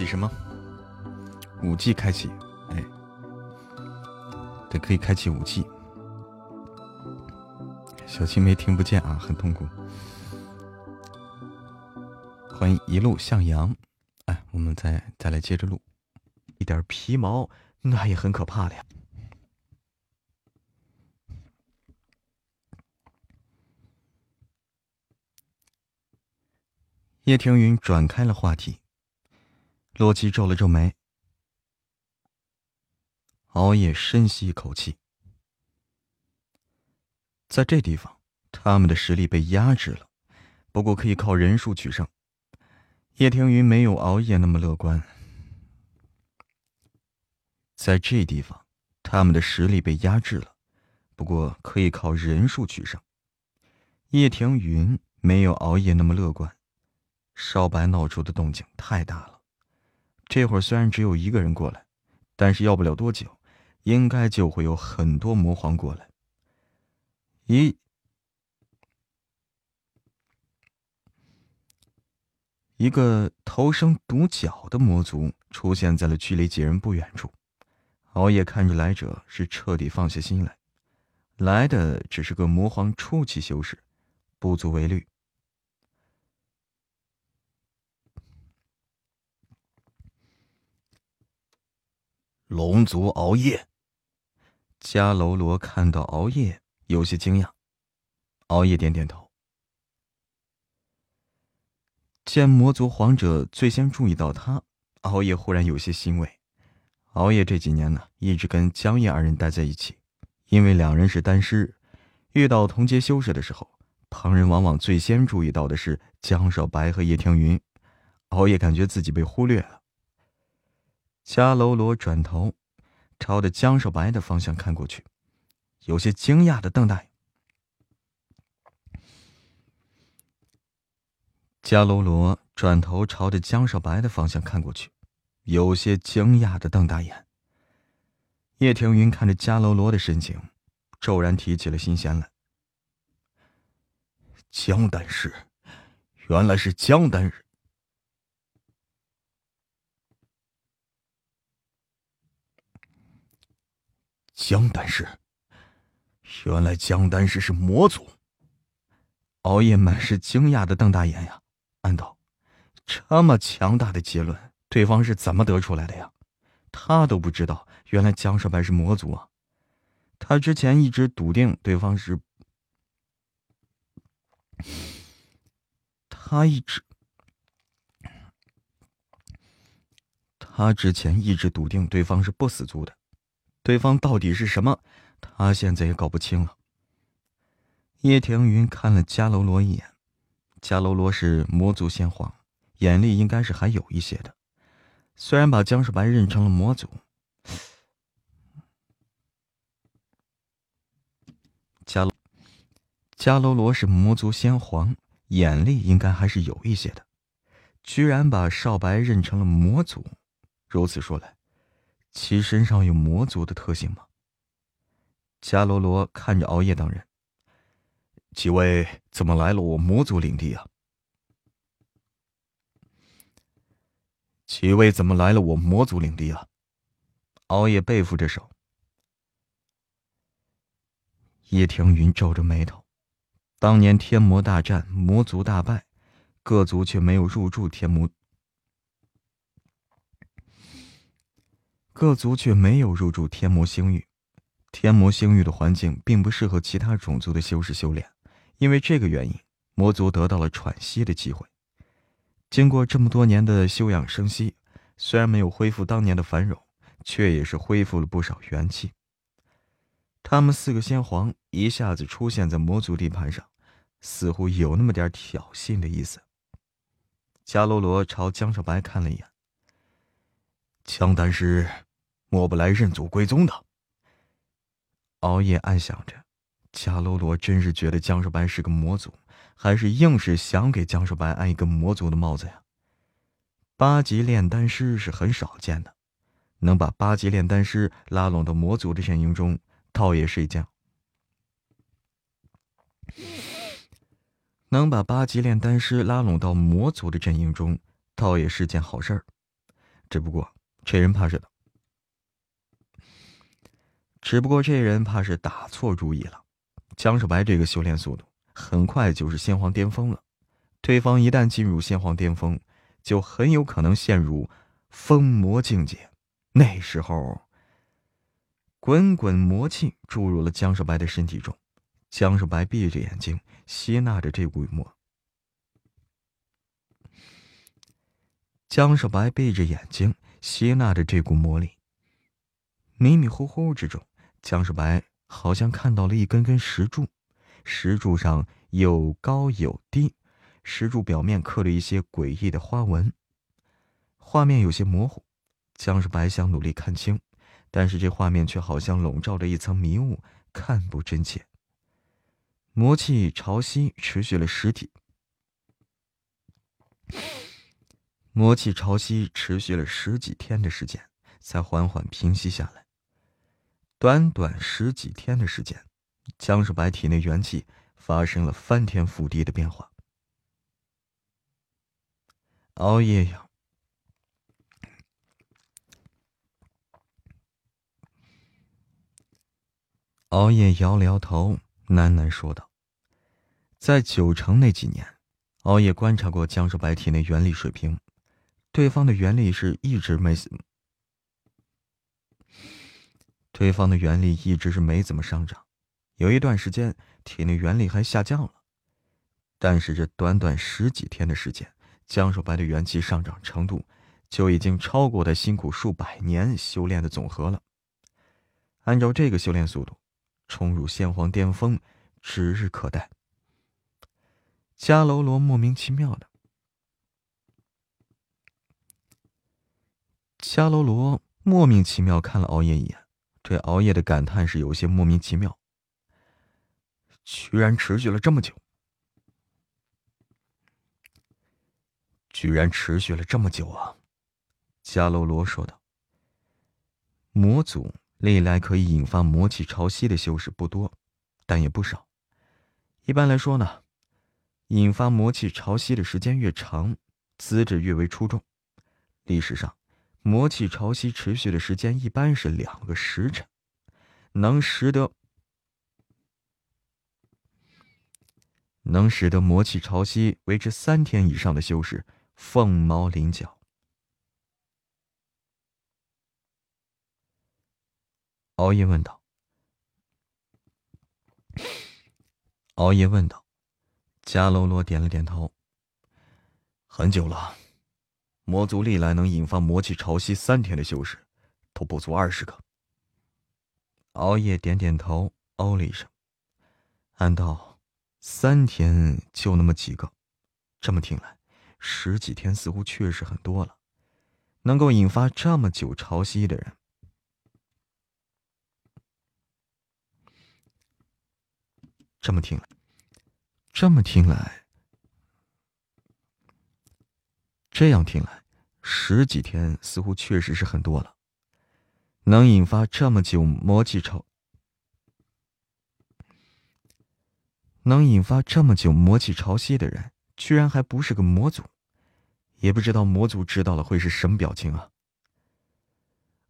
启什么？五 G 开启，哎，对，可以开启五 G。小青梅听不见啊，很痛苦。欢迎一路向阳，哎，我们再再来接着录。一点皮毛那也很可怕的呀。叶庭云转开了话题。洛基皱了皱眉，熬夜深吸一口气。在这地方，他们的实力被压制了，不过可以靠人数取胜。叶庭云没有熬夜那么乐观。在这地方，他们的实力被压制了，不过可以靠人数取胜。叶庭云没有熬夜那么乐观。少白闹出的动静太大了。这会儿虽然只有一个人过来，但是要不了多久，应该就会有很多魔皇过来。一一个头生独角的魔族出现在了距离几人不远处。熬夜看着来者是彻底放下心来，来的只是个魔皇初期修士，不足为虑。龙族熬夜，迦楼罗看到熬夜，有些惊讶。熬夜点点头。见魔族皇者最先注意到他，熬夜忽然有些欣慰。熬夜这几年呢，一直跟江夜二人待在一起，因为两人是丹师，遇到同阶修士的时候，旁人往往最先注意到的是江少白和叶庭云。熬夜感觉自己被忽略了。迦楼罗转头，朝着江少白的方向看过去，有些惊讶的瞪大眼。迦楼罗转头朝着江少白的方向看过去，有些惊讶的瞪大眼。叶庭云看着迦楼罗的神情，骤然提起了心弦来。江丹氏，原来是江丹人江丹氏，原来江丹氏是魔族。熬夜满是惊讶的瞪大眼呀，暗道：这么强大的结论，对方是怎么得出来的呀？他都不知道，原来江少白是魔族啊！他之前一直笃定对方是，他一直，他之前一直笃定对方是不死族的，对方到底是什么，他现在也搞不清了。叶庭云看了迦楼罗一眼，迦楼罗是魔族先皇，眼力应该是还有一些的。虽然把江少白认成了魔族，迦楼迦楼罗是魔族先皇，眼力应该还是有一些的。居然把少白认成了魔族，如此说来，其身上有魔族的特性吗？迦罗罗看着熬夜等人。几位怎么来了我魔族领地啊？几位怎么来了我魔族领地啊？熬夜背负着手。叶庭云皱着眉头，当年天魔大战，魔族大败，各族却没有入驻天魔，各族却没有入住天魔星域。天魔星域的环境并不适合其他种族的修士修炼。因为这个原因，魔族得到了喘息的机会。经过这么多年的休养生息，虽然没有恢复当年的繁荣，却也是恢复了不少元气。他们四个先皇一下子出现在魔族地盘上，似乎有那么点挑衅的意思。迦罗罗朝江少白看了一眼，江丹师，莫不来认祖归宗的？熬夜暗想着。迦罗罗真是觉得江少白是个魔族，还是硬是想给江少白安一个魔族的帽子呀？八级炼丹师是很少见的，能把八级炼丹师拉拢到魔族的阵营中，倒也是一件能把八级炼丹师拉拢到魔族的阵营中，倒也是件好事儿。只不过这人怕是的，只不过这人怕是打错主意了。江少白这个修炼速度，很快就是先皇巅峰了。对方一旦进入先皇巅峰，就很有可能陷入封魔境界。那时候，滚滚魔气注入了江少白的身体中，江少白闭着眼睛吸纳着这股魔。江少白闭着眼睛吸纳着这股魔力，迷迷糊糊之中，江世白。好像看到了一根根石柱，石柱上有高有低，石柱表面刻了一些诡异的花纹。画面有些模糊，江世白想努力看清，但是这画面却好像笼罩着一层迷雾，看不真切。魔气潮汐持续了十几，魔气潮汐持续了十几天的时间，才缓缓平息下来。短短十几天的时间，江少白体内元气发生了翻天覆地的变化。熬夜呀，熬夜摇了摇头，喃喃说道：“在九城那几年，熬夜观察过江少白体内元力水平，对方的元力是一直没。”对方的元力一直是没怎么上涨，有一段时间体内元力还下降了。但是这短短十几天的时间，江守白的元气上涨程度就已经超过他辛苦数百年修炼的总和了。按照这个修炼速度，冲入先皇巅峰指日可待。迦楼罗莫名其妙的，迦楼罗莫名其妙看了熬夜一眼。对熬夜的感叹是有些莫名其妙，居然持续了这么久，居然持续了这么久啊！迦楼罗说道：“魔族历来可以引发魔气潮汐的修士不多，但也不少。一般来说呢，引发魔气潮汐的时间越长，资质越为出众。历史上。”魔气潮汐持续的时间一般是两个时辰，能使得能使得魔气潮汐维持三天以上的修士凤毛麟角。熬夜问道。*coughs* 熬夜问道。迦楼罗点了点头。很久了，魔族历来能引发魔气潮汐三天的修士，都不足二十个。熬夜点点头，哦了一声，暗道：“三天就那么几个，这么听来，十几天似乎确实很多了。能够引发这么久潮汐的人，这么听来，这么听来，这样听来，十几天似乎确实是很多了。”能引发这么久魔气潮，能引发这么久魔气潮汐的人，居然还不是个魔族，也不知道魔族知道了会是什么表情啊！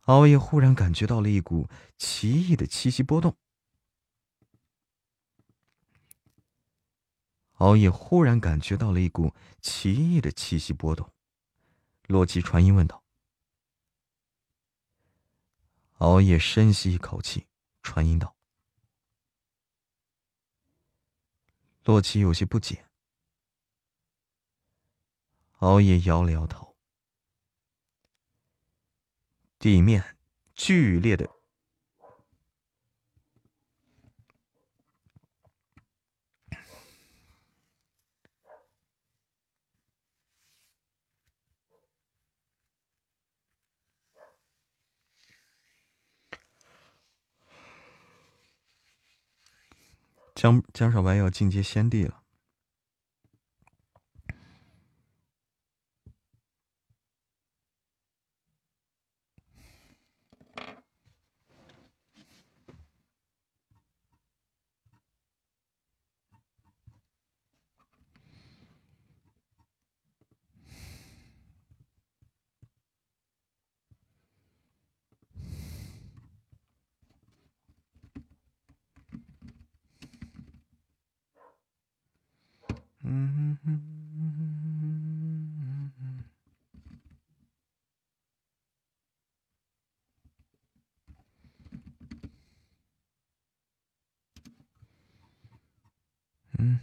熬夜忽然感觉到了一股奇异的气息波动，熬夜忽然感觉到了一股奇异的气息波动，洛奇传音问道。熬夜深吸一口气，传音道：“洛奇有些不解。”熬夜摇了摇头。地面剧烈的。江江小白要进阶先帝了。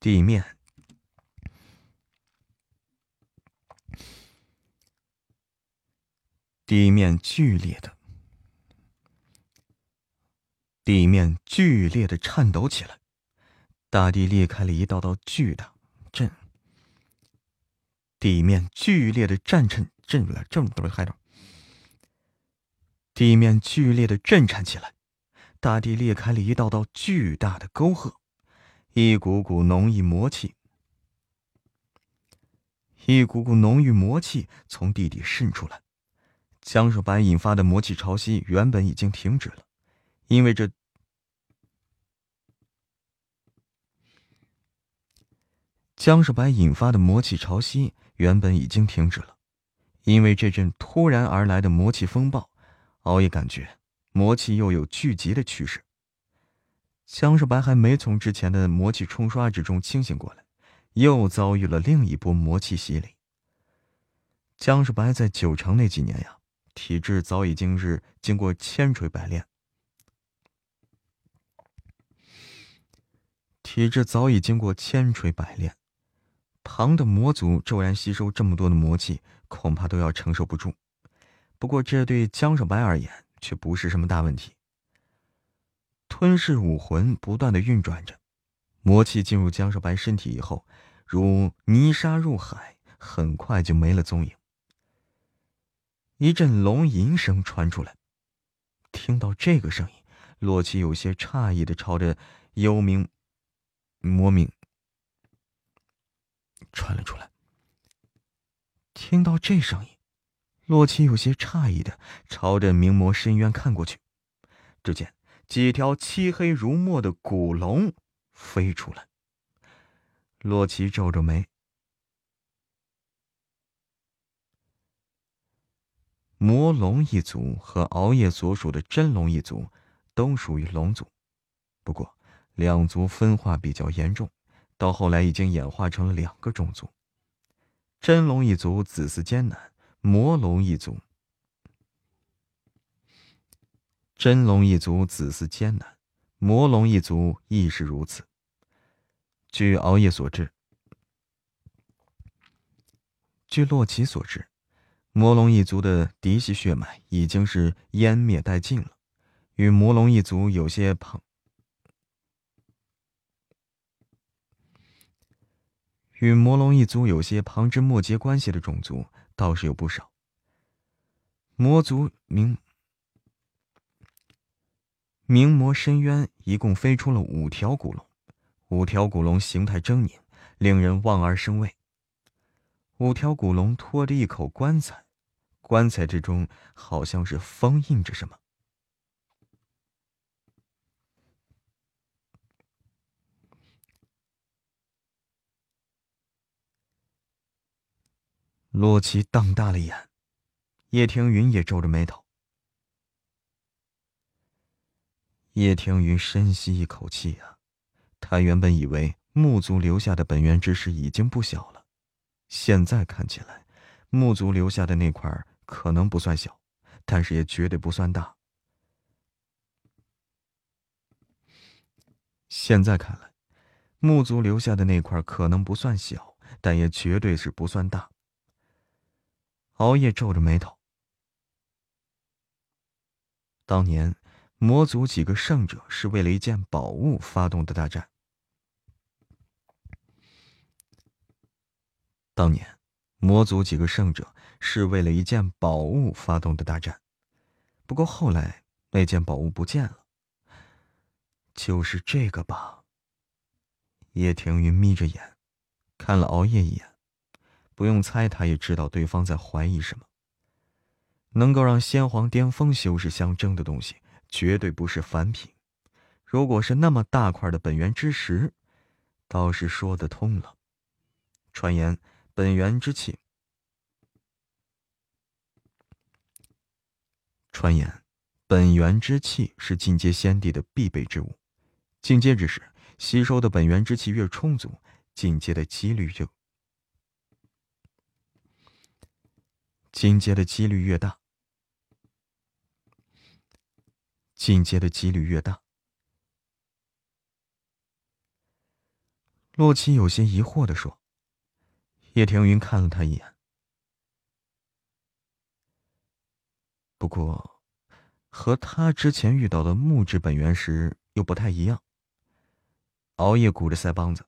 地面，地面剧烈的，地面剧烈的颤抖起来，大地裂开了一道道巨大震，地面剧烈的战震震了这么多海岛，地面剧烈的震颤起来，大地裂开了一道道巨大的沟壑。一股股浓郁魔气，一股股浓郁魔气从地底渗出来。江守白引发的魔气潮汐原本已经停止了，因为这江守白引发的魔气潮汐原本已经停止了，因为这阵突然而来的魔气风暴，熬夜感觉魔气又有聚集的趋势。江少白还没从之前的魔气冲刷之中清醒过来，又遭遇了另一波魔气洗礼。江少白在九城那几年呀，体质早已经是经过千锤百炼，体质早已经过千锤百炼，旁的魔族骤然吸收这么多的魔气，恐怕都要承受不住。不过这对江少白而言却不是什么大问题。吞噬武魂不断的运转着，魔气进入江少白身体以后，如泥沙入海，很快就没了踪影。一阵龙吟声传出来，听到这个声音，洛奇有些诧异的朝着幽冥魔冥传了出来。听到这声音，洛奇有些诧异的朝着冥魔深渊看过去，只见几条漆黑如墨的古龙飞出来。洛奇皱皱眉。魔龙一族和熬夜所属的真龙一族都属于龙族，不过两族分化比较严重，到后来已经演化成了两个种族。真龙一族子嗣艰难，魔龙一族真龙一族子嗣艰难，魔龙一族亦是如此。据熬夜所知，据洛奇所知。魔龙一族的嫡系血脉已经是湮灭殆尽了，与魔龙一族有些旁，与魔龙一族有些旁枝末节关系的种族倒是有不少。魔族明明魔深渊一共飞出了五条古龙，五条古龙形态狰狞，令人望而生畏。五条古龙拖着一口棺材，棺材之中好像是封印着什么。洛奇瞪大了眼，叶庭云也皱着眉头。叶庭云深吸一口气啊，他原本以为木族留下的本源之石已经不小了。现在看起来，木族留下的那块可能不算小，但是也绝对不算大。现在看来，木族留下的那块可能不算小，但也绝对是不算大。熬夜皱着眉头。当年，魔族几个圣者是为了一件宝物发动的大战。当年，魔族几个圣者是为了一件宝物发动的大战，不过后来那件宝物不见了。就是这个吧。叶庭云眯着眼，看了熬夜一眼，不用猜，他也知道对方在怀疑什么。能够让先皇巅峰修士相争的东西，绝对不是凡品。如果是那么大块的本源之石，倒是说得通了。传言。本源之气。传言，本源之气是进阶先帝的必备之物。进阶之时，吸收的本源之气越充足，进阶的几率就进阶的几率越大。进阶的几率越大。洛奇有些疑惑的说。叶庭云看了他一眼，不过和他之前遇到的木质本源石又不太一样。熬夜鼓着腮帮子。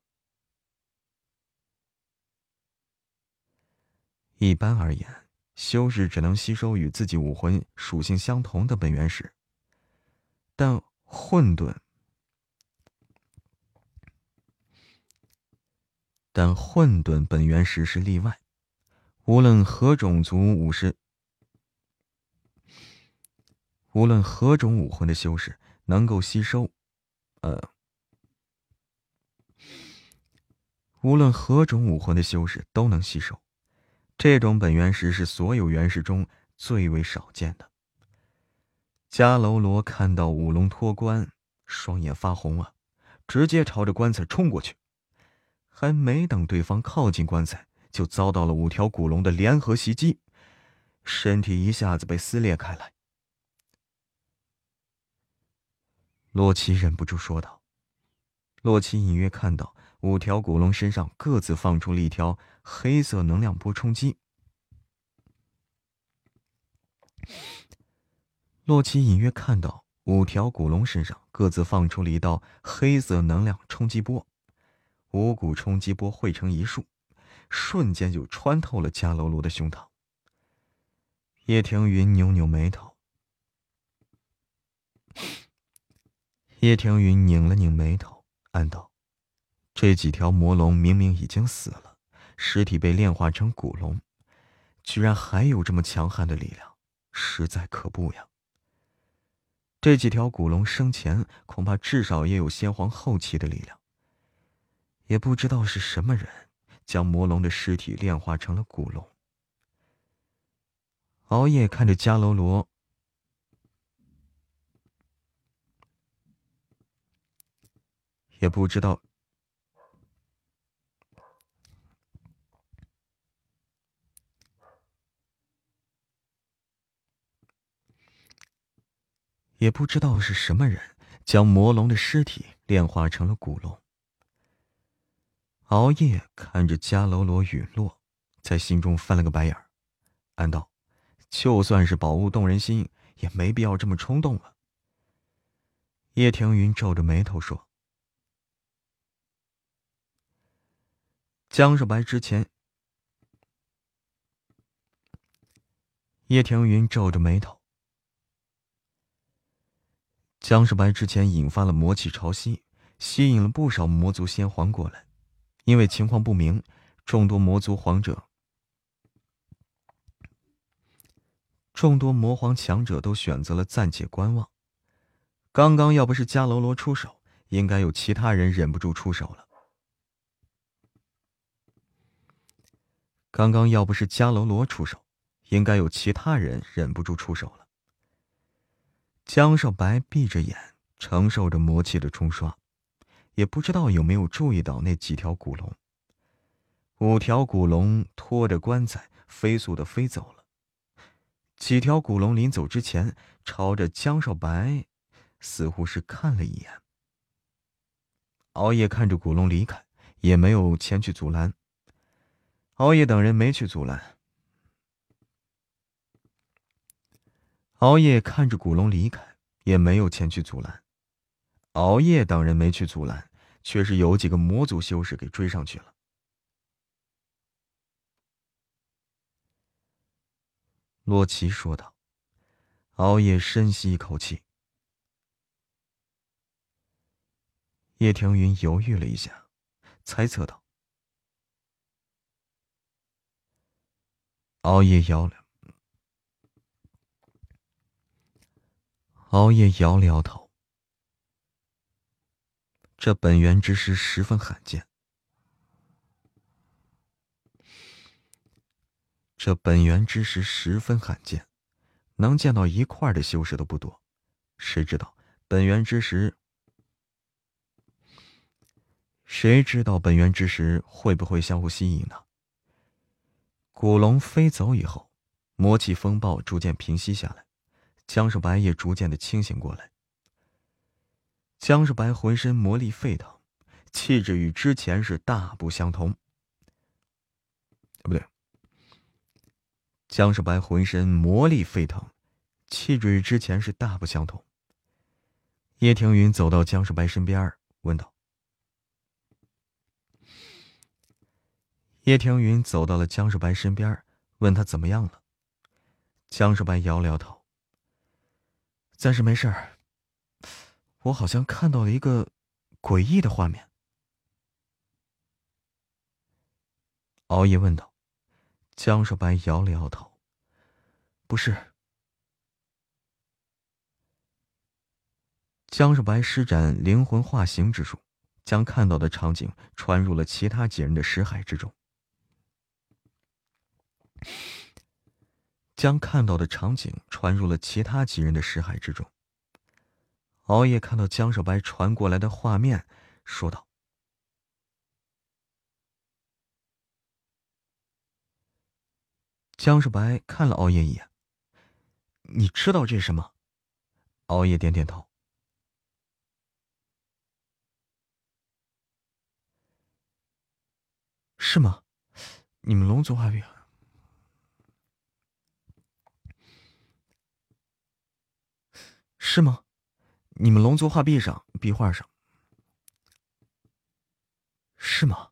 一般而言，修士只能吸收与自己武魂属性相同的本源石，但混沌。但混沌本源石是例外，无论何种族武士，无论何种武魂的修士能够吸收，呃，无论何种武魂的修士都能吸收。这种本源石是所有原石中最为少见的。迦楼罗看到五龙脱棺，双眼发红啊，直接朝着棺材冲过去。还没等对方靠近棺材，就遭到了五条古龙的联合袭击，身体一下子被撕裂开来。洛奇忍不住说道：“洛奇隐约看到五条古龙身上各自放出了一条黑色能量波冲击。”洛奇隐约看到五条古龙身上各自放出了一道黑色能量冲击波。五股冲击波汇成一束，瞬间就穿透了迦楼罗的胸膛。叶庭云扭扭眉头，叶庭云拧了拧眉头，暗道：“这几条魔龙明明已经死了，尸体被炼化成古龙，居然还有这么强悍的力量，实在可怖呀！这几条古龙生前恐怕至少也有先皇后期的力量，也不知道是什么人将魔龙的尸体炼化成了古龙。熬夜看着迦楼罗。也不知道，也不知道是什么人将魔龙的尸体炼化成了古龙。熬夜看着迦楼罗陨落，在心中翻了个白眼儿，暗道：就算是宝物动人心，也没必要这么冲动了。叶庭云皱着眉头说。江少白之前，叶庭云皱着眉头。江少白之前引发了魔气潮汐，吸引了不少魔族先皇过来，因为情况不明，众多魔族皇者、众多魔皇强者都选择了暂且观望。刚刚要不是迦楼罗出手，应该有其他人忍不住出手了。刚刚要不是迦楼罗出手，应该有其他人忍不住出手了。江少白闭着眼，承受着魔气的冲刷，也不知道有没有注意到那几条古龙。五条古龙拖着棺材飞速的飞走了，几条古龙临走之前，朝着江少白，似乎是看了一眼。熬夜看着古龙离开，也没有前去阻拦。熬夜等人没去阻拦。熬夜看着古龙离开，也没有前去阻拦。熬夜等人没去阻拦，却是有几个魔族修士给追上去了。洛奇说道。熬夜深吸一口气。叶庭云犹豫了一下，猜测道。熬夜摇了，熬夜摇了摇头。这本源之石十分罕见，这本源之石十分罕见，能见到一块的修士都不多。谁知道本源之石？谁知道本源之石会不会相互吸引呢？古龙飞走以后，魔气风暴逐渐平息下来，江少白也逐渐的清醒过来。江少白浑身魔力沸腾，气质与之前是大不相同。不对，江少白浑身魔力沸腾，气质与之前是大不相同。叶庭云走到江少白身边，问道。叶庭云走到了江少白身边，问他怎么样了。江少白摇了摇头：“暂时没事儿。我好像看到了一个诡异的画面。”熬夜问道。江少白摇了摇头：“不是。”江少白施展灵魂化形之术，将看到的场景传入了其他几人的识海之中。将看到的场景传入了其他几人的识海之中。熬夜看到江少白传过来的画面，说道：“江少白看了熬夜一眼，你知道这是什么？”熬夜点点头：“是吗？你们龙族画饼。”是吗？你们龙族画壁上壁画上。是吗？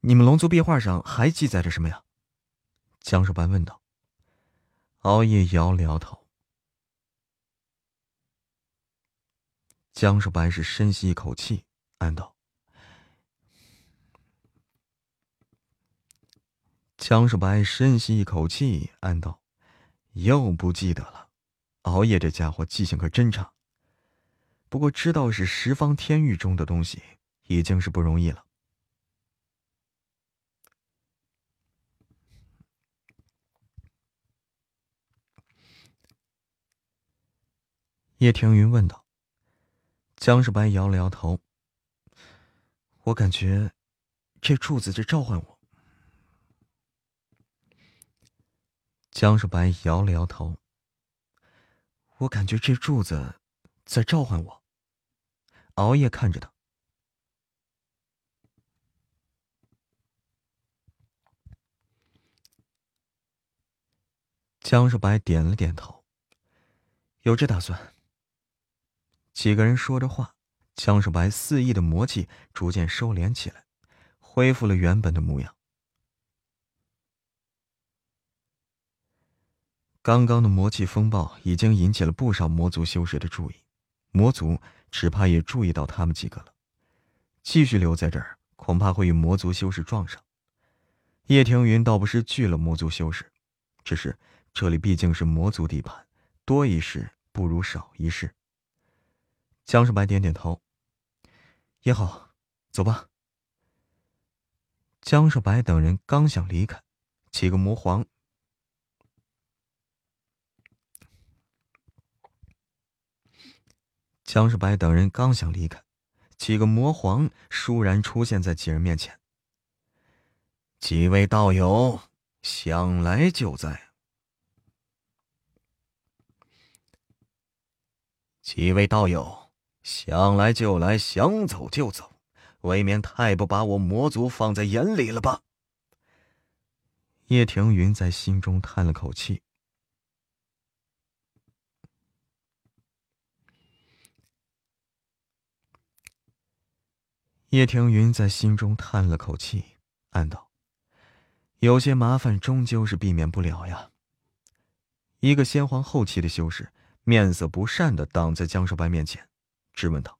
你们龙族壁画上还记载着什么呀？江少白问道。熬夜摇了摇头。江少白是深吸一口气暗道。江少白深吸一口气暗道又不记得了。熬夜这家伙记性可真差不过知道是十方天域中的东西，已经是不容易了。”叶庭云问道。江少白摇了摇头。我感觉，这柱子在召唤我。江少白摇了摇头。我感觉这柱子在召唤我。熬夜看着他。江少白点了点头。有这打算。几个人说着话。江少白肆意的魔气逐渐收敛起来，恢复了原本的模样。刚刚的魔气风暴已经引起了不少魔族修士的注意，魔族只怕也注意到他们几个了。继续留在这儿，恐怕会与魔族修士撞上。叶庭云倒不是惧了魔族修士，只是这里毕竟是魔族地盘，多一事不如少一事。江少白点点头。也好，走吧。江少白等人刚想离开，几个魔皇。江世白等人刚想离开，几个魔皇倏然出现在几人面前。几位道友，想来就在。几位道友。想来就来，想走就走，未免太不把我魔族放在眼里了吧？叶庭云在心中叹了口气。叶庭云在心中叹了口气，暗道：“有些麻烦终究是避免不了呀。”一个先皇后期的修士面色不善的挡在江少白面前。质问道：“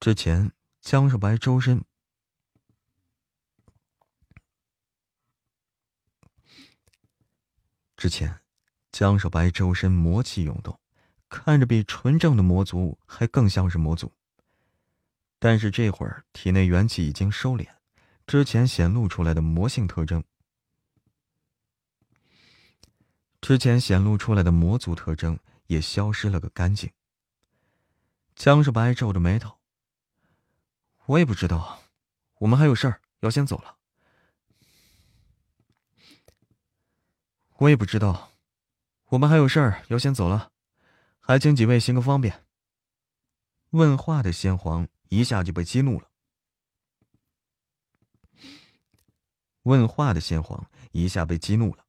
之前江少白周身，之前江少白周身魔气涌动，看着比纯正的魔族还更像是魔族。但是这会儿体内元气已经收敛，之前显露出来的魔性特征。”之前显露出来的魔族特征也消失了个干净。江少白皱着眉头：“我也不知道，我们还有事儿要先走了。我也不知道，我们还有事儿要先走了，还请几位行个方便。”问话的先皇一下就被激怒了。问话的先皇一下被激怒了。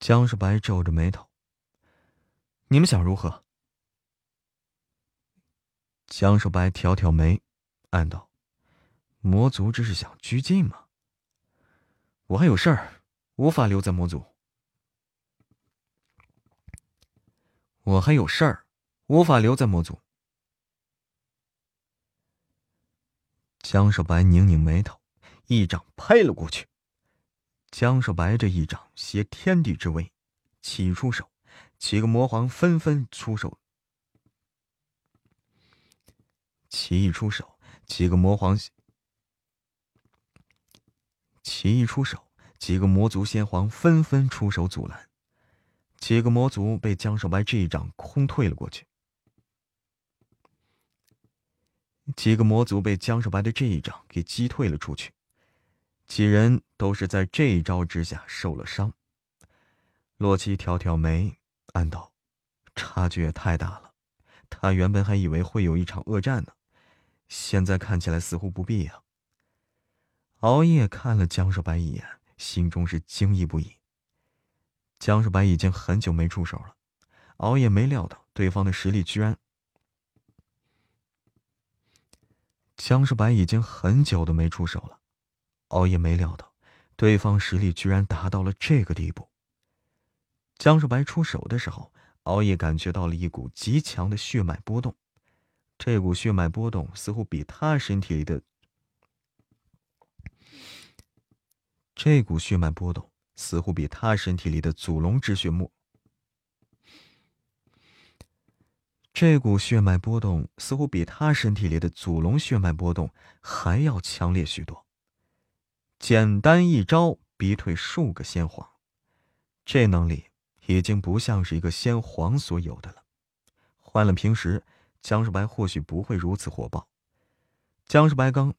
江少白皱着眉头：“你们想如何？”江少白挑挑眉，暗道：“魔族这是想拘禁吗？我还有事儿，无法留在魔族。我还有事儿，无法留在魔族。”江少白拧拧眉头，一掌拍了过去。江少白这一掌携天地之威，起出手，几个魔皇纷纷出手。奇异出手，几个魔皇。奇异出手，几个魔族先皇纷纷出手阻拦，几个魔族被江少白这一掌轰退了过去。几个魔族被江少白的这一掌给击退了出去。几人都是在这一招之下受了伤。洛奇挑挑眉，暗道：“差距也太大了。他原本还以为会有一场恶战呢，现在看起来似乎不必啊。”熬夜看了江少白一眼，心中是惊异不已。江少白已经很久没出手了，熬夜没料到对方的实力居然……江少白已经很久都没出手了。熬夜没料到，对方实力居然达到了这个地步。江少白出手的时候，熬夜感觉到了一股极强的血脉波动，这股血脉波动似乎比他身体里的这股血脉波动似乎比他身体里的祖龙之血脉。这股血脉波动似乎比他身体里的祖龙血脉波动还要强烈许多。简单一招，逼退数个先皇，这能力已经不像是一个先皇所有的了。换了平时，江少白或许不会如此火爆。江少白刚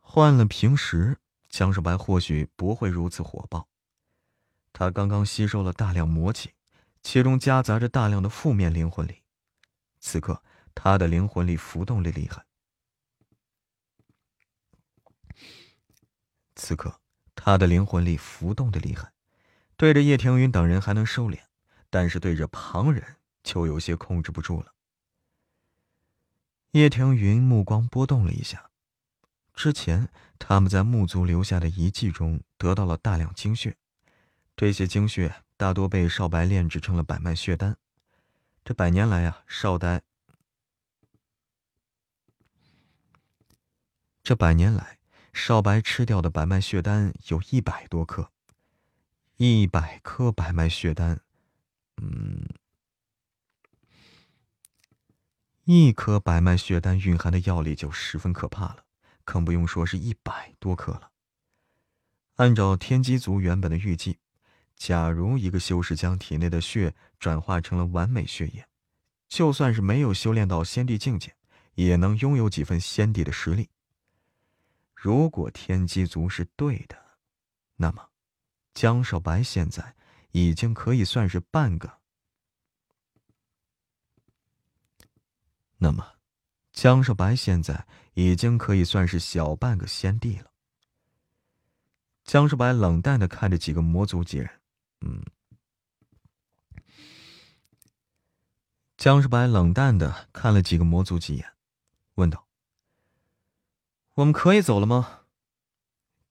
换了平时，江少白或许不会如此火爆。他刚刚吸收了大量魔气。其中夹杂着大量的负面灵魂力，此刻他的灵魂力浮动的厉害。此刻他的灵魂力浮动的厉害，对着叶庭云等人还能收敛，但是对着旁人就有些控制不住了。叶庭云目光波动了一下，之前他们在木族留下的遗迹中得到了大量精血，这些精血。大多被少白炼制成了百脉血丹。这百年来啊，少白这百年来，少白吃掉的百脉血丹有一百多颗。一百颗百脉血丹，嗯，一颗百脉血丹蕴含的药力就十分可怕了，更不用说是一百多克了。按照天机族原本的预计。假如一个修士将体内的血转化成了完美血液，就算是没有修炼到仙帝境界，也能拥有几分仙帝的实力。如果天机族是对的，那么江少白现在已经可以算是半个。那么，江少白现在已经可以算是小半个仙帝了。江世白冷淡的看着几个魔族几人。嗯，江世白冷淡的看了几个魔族几眼，问道：“我们可以走了吗？”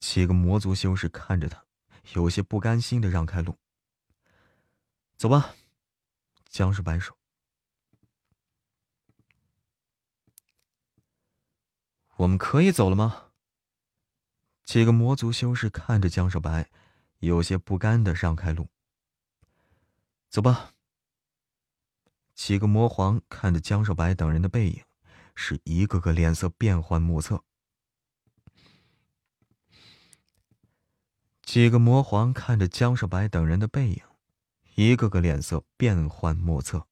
几个魔族修士看着他，有些不甘心的让开路。“走吧。”江世白说。“我们可以走了吗？”几个魔族修士看着江少白。有些不甘的让开路。走吧。几个魔皇看着江少白等人的背影，是一个个脸色变幻莫测。几个魔皇看着江少白等人的背影，一个个脸色变幻莫测。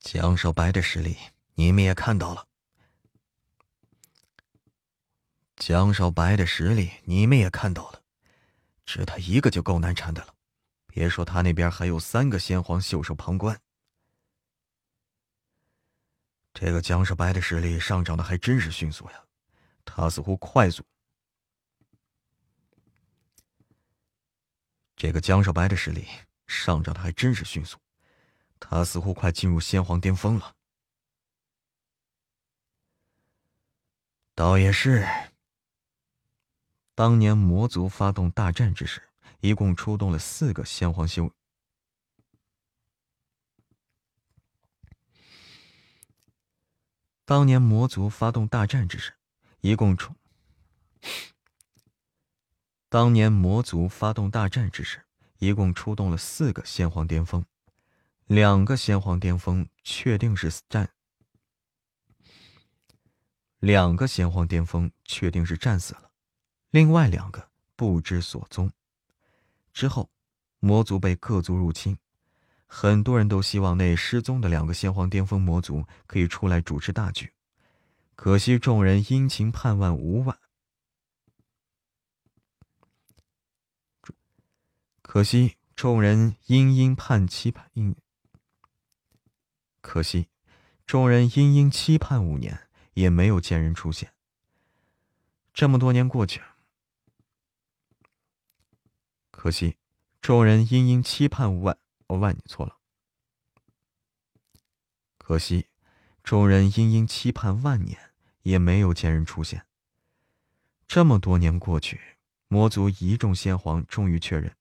江少白的实力，你们也看到了。江少白的实力，你们也看到了，只他一个就够难缠的了，别说他那边还有三个先皇袖手旁观。这个江少白的实力上涨的还真是迅速呀，他似乎快速。这个江少白的实力上涨的还真是迅速。他似乎快进入先皇巅峰了。倒也是。当年魔族发动大战之时，一共出动了四个先皇修。当年魔族发动大战之时，一共出。当年魔族发动大战之时，一共出动了四个先皇巅峰。两个先皇巅峰确定是战，两个先皇巅峰确定是战死了，另外两个不知所踪。之后，魔族被各族入侵，很多人都希望那失踪的两个先皇巅峰魔族可以出来主持大局，可惜众人殷勤盼望无望，可惜众人殷殷盼期盼殷。可惜，众人殷殷期盼五年，也没有见人出现。这么多年过去，可惜，众人殷殷期盼万万，你错了。可惜，众人殷殷期盼万年，也没有见人出现。这么多年过去，魔族一众先皇终于确认，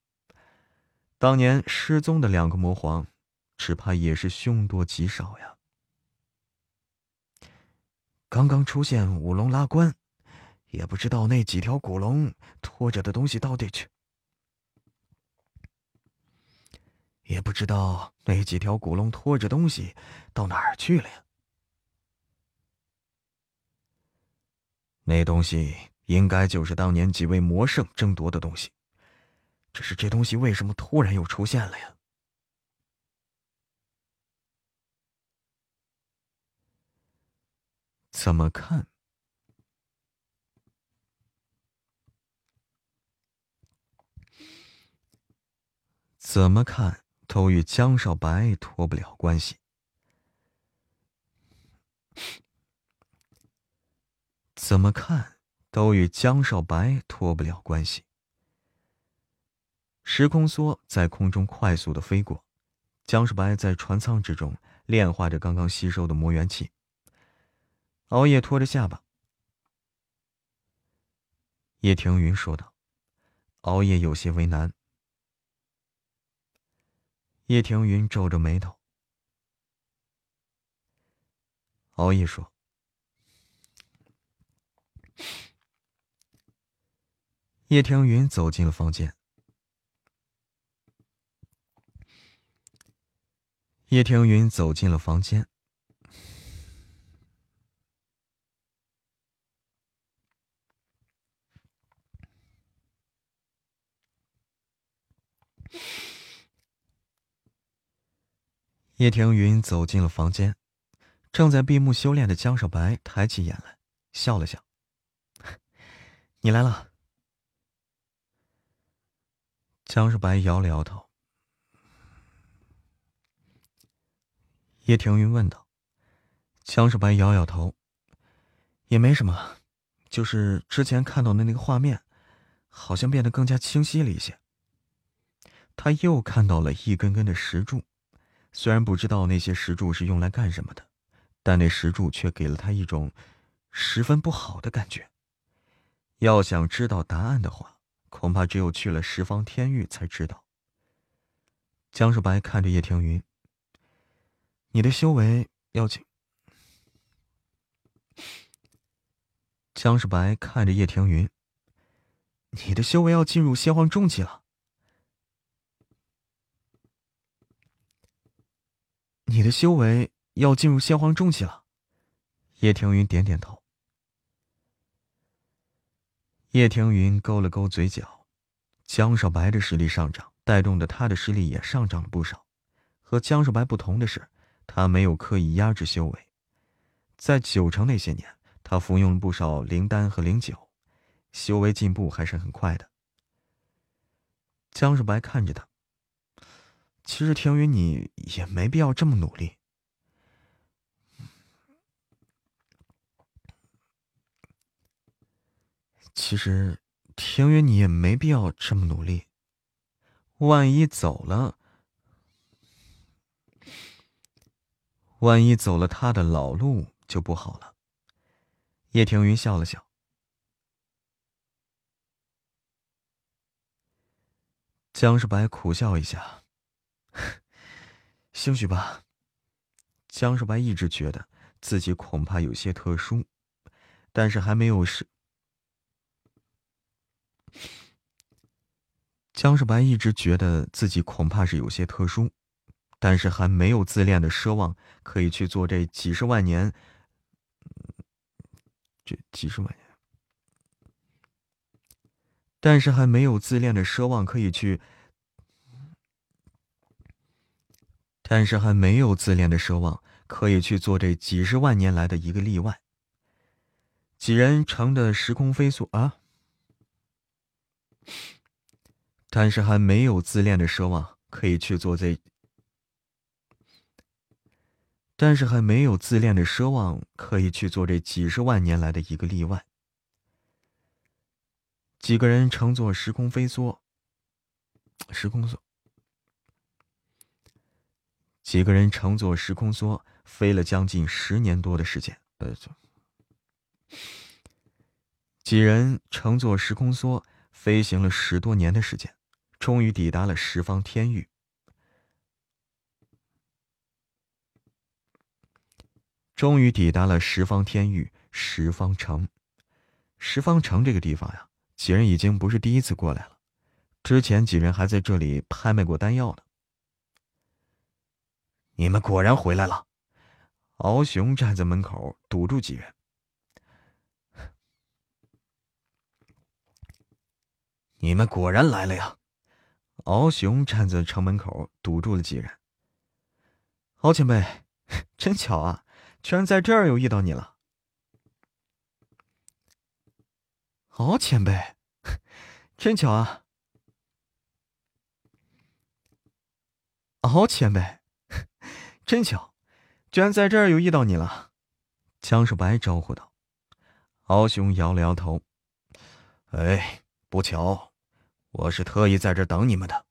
当年失踪的两个魔皇，只怕也是凶多吉少呀。刚刚出现五龙拉关，也不知道那几条古龙拖着的东西到底去，也不知道那几条古龙拖着东西到哪儿去了呀？那东西应该就是当年几位魔圣争夺的东西，只是这东西为什么突然又出现了呀？怎么看？怎么看都与江少白脱不了关系。怎么看都与江少白脱不了关系。时空梭在空中快速的飞过，江世白在船舱之中炼化着刚刚吸收的魔元气。熬夜拖着下巴，叶庭云说道：“熬夜有些为难。”叶庭云皱着眉头。熬夜说：“叶庭云走进了房间。”叶庭云走进了房间。叶庭云走进了房间，正在闭目修炼的江少白抬起眼来，笑了笑：“你来了。”江少白摇了摇头。叶庭云问道：“江少白摇摇头，也没什么，就是之前看到的那个画面，好像变得更加清晰了一些。”他又看到了一根根的石柱。虽然不知道那些石柱是用来干什么的，但那石柱却给了他一种十分不好的感觉。要想知道答案的话，恐怕只有去了十方天域才知道。江少白看着叶庭云：“你的修为要进。”江少白看着叶庭云：“你的修为要进入仙皇中期了。”你的修为要进入仙皇中期了，叶庭云点点头。叶庭云勾了勾嘴角，江少白的实力上涨，带动的他的实力也上涨了不少。和江少白不同的是，他没有刻意压制修为，在九城那些年，他服用了不少灵丹和灵酒，修为进步还是很快的。江少白看着他。其实庭云，你也没必要这么努力。其实，庭云，你也没必要这么努力。万一走了，万一走了他的老路就不好了。叶庭云笑了笑，江世白苦笑一下。*laughs* 兴许吧。江世白一直觉得自己恐怕有些特殊，但是还没有是。江世白一直觉得自己恐怕是有些特殊，但是还没有自恋的奢望可以去做这几十万年，这几十万年，但是还没有自恋的奢望可以去。但是还没有自恋的奢望可以去做这几十万年来的一个例外。几人乘的时空飞速啊！但是还没有自恋的奢望可以去做这。但是还没有自恋的奢望可以去做这几十万年来的一个例外。几个人乘坐时空飞梭，时空梭。几个人乘坐时空梭飞了将近十年多的时间。呃，几人乘坐时空梭飞行了十多年的时间，终于抵达了十方天域。终于抵达了十方天域十方城。十方城这个地方呀，几人已经不是第一次过来了，之前几人还在这里拍卖过丹药呢。你们果然回来了，敖雄站在门口堵住几人。你们果然来了呀！敖雄站在城门口堵住了几人。敖前辈，*laughs* 真巧啊！居然在这儿又遇到你了，敖前辈，*laughs* 真巧啊！敖前辈，*laughs* 真巧，居然在这儿又遇到你了。江少白招呼道。敖雄摇了摇头：“哎，不巧，我是特意在这等你们的。”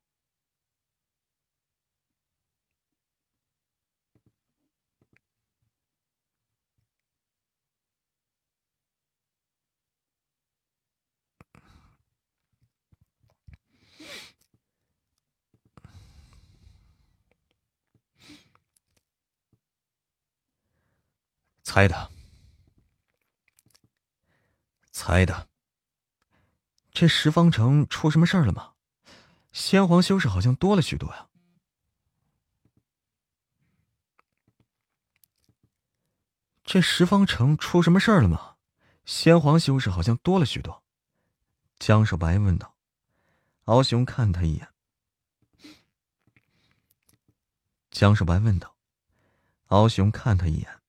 猜的，猜的。这十方城出什么事儿了吗？先皇修士好像多了许多呀。这十方城出什么事儿了吗？先皇修士好像多了许多。江少白问道。敖雄看他一眼。江少白问道。敖雄看他一眼。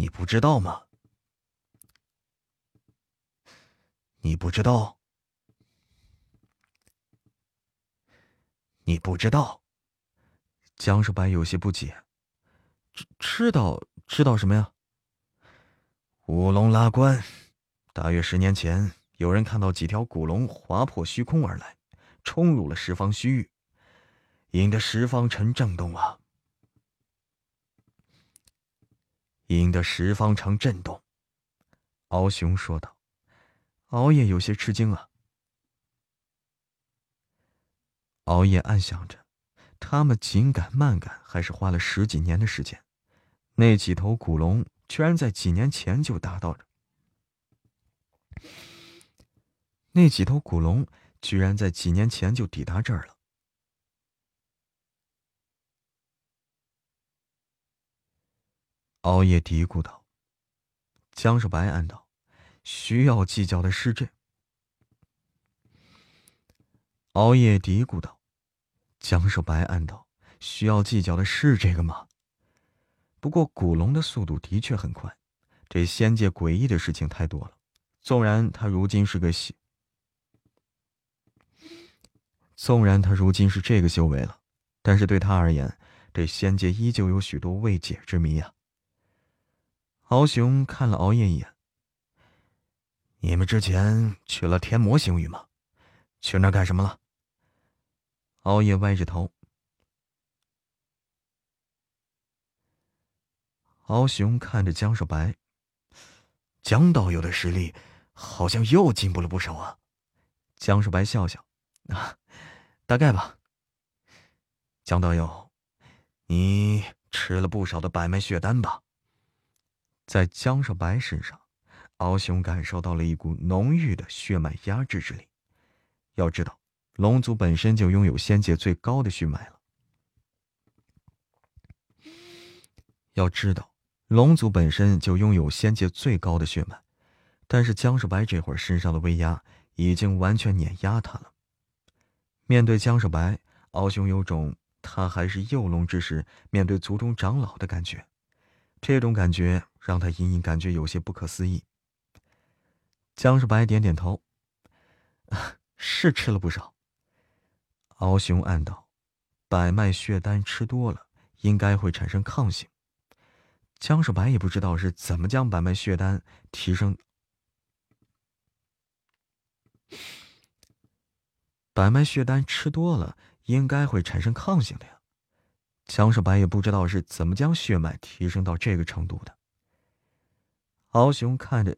你不知道吗？你不知道？你不知道？江少白有些不解。知知道知道什么呀？五龙拉棺，大约十年前，有人看到几条古龙划破虚空而来，冲入了十方虚域，引得十方城震动啊！引得十方城震动，敖雄说道。熬夜有些吃惊啊。熬夜暗想着，他们紧赶慢赶，还是花了十几年的时间。那几头古龙居然在几年前就达到了。那几头古龙居然在几年前就抵达这儿了。熬夜嘀咕道：“江少白暗道，需要计较的是这。”熬夜嘀咕道：“江少白暗道，需要计较的是这个吗？”不过古龙的速度的确很快，这仙界诡异的事情太多了。纵然他如今是个西，纵然他如今是这个修为了，但是对他而言，这仙界依旧有许多未解之谜啊。敖雄看了熬夜一眼。你们之前去了天魔星域吗？去那干什么了？熬夜歪着头。敖雄看着江少白。江道友的实力好像又进步了不少啊。江少白笑笑，啊，大概吧。江道友，你吃了不少的百脉血丹吧？在江少白身上，敖雄感受到了一股浓郁的血脉压制之力。要知道，龙族本身就拥有仙界最高的血脉了。要知道，龙族本身就拥有仙界最高的血脉，但是江少白这会儿身上的威压已经完全碾压他了。面对江少白，敖雄有种他还是幼龙之时面对族中长老的感觉，这种感觉。让他隐隐感觉有些不可思议。江少白点点头，是吃了不少。敖雄暗道：“百脉血丹吃多了，应该会产生抗性。”江少白也不知道是怎么将百脉血丹提升。百脉血丹吃多了，应该会产生抗性的呀。江世白也不知道是怎么将血脉提升到这个程度的。敖雄看着。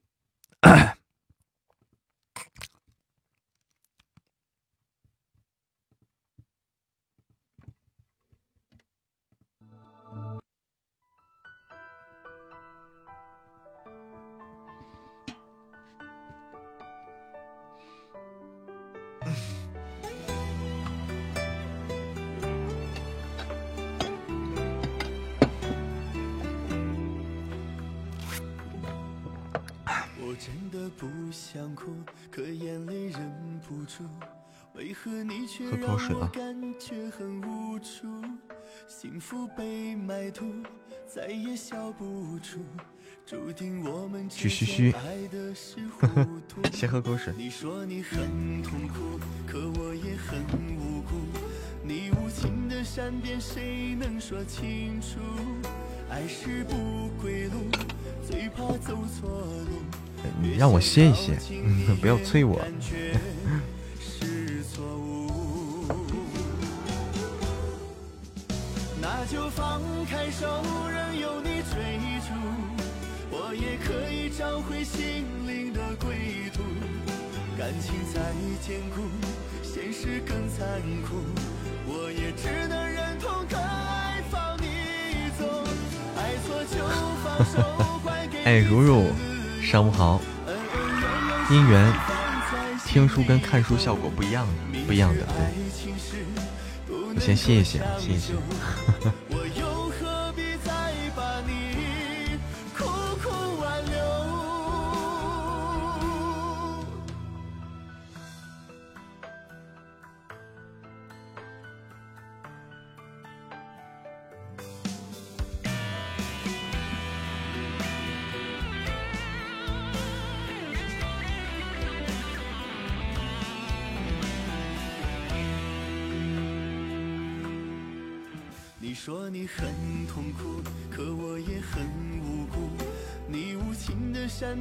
喝口水啊！去嘘嘘，先喝口水。你让我歇一歇，不出。注定我。就放开手，*laughs* 任由你说你很痛苦，可。我也很无辜。你无情的善变，谁能说清楚？爱是不归途。感情再坚固，现实更残酷。我也只能忍痛割爱放你走。爱错就放手，还 *laughs* 给哎，如如，上午好。姻缘，听书跟看书效果不一样的，不一样的，对。我先歇一歇，歇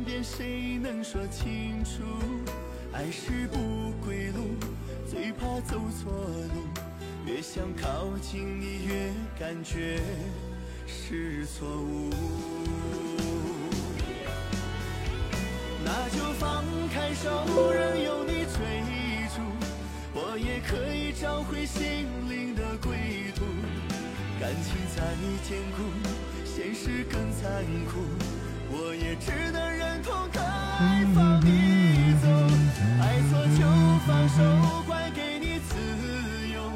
边。谁能说清楚？爱是不归路，最怕走错路。越想靠近你，越感觉是错误。那就放开手，任由你追逐。我也可以找回心灵的归途。感情再坚固，现实更残酷。我也只能忍痛的爱放你走，爱错就放手，还给你自由。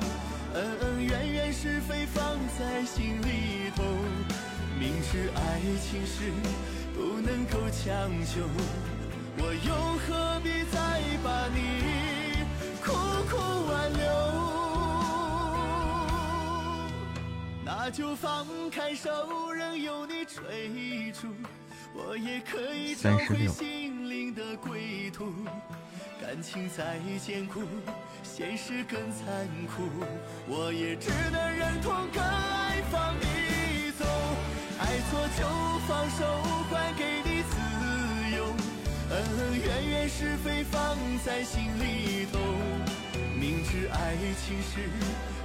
恩恩怨怨是非放在心里头，明知爱情是不能够强求，我又何必再把你苦苦挽留？那就放开手，任由你追逐。我也可以找回心灵的归途。感情再艰苦，现实更残酷。我也只能忍痛跟爱放你走。爱错就放手，还给你自由。恩恩怨怨是非放在心里头。明知爱情是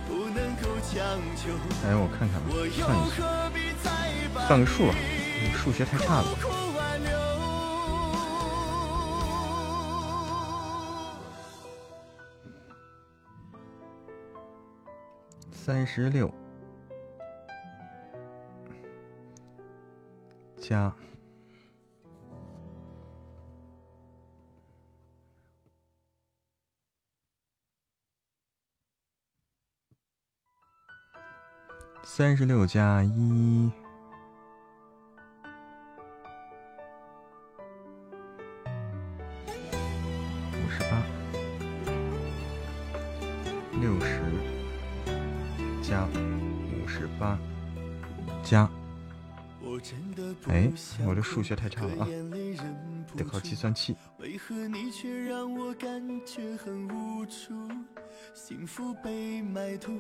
不能够强求。哎，我看看吧，算一下，算个数吧。数学太差了。三十六加三十六加一。加，哎，我的数学太差了啊，得靠计算器。幸福被埋土，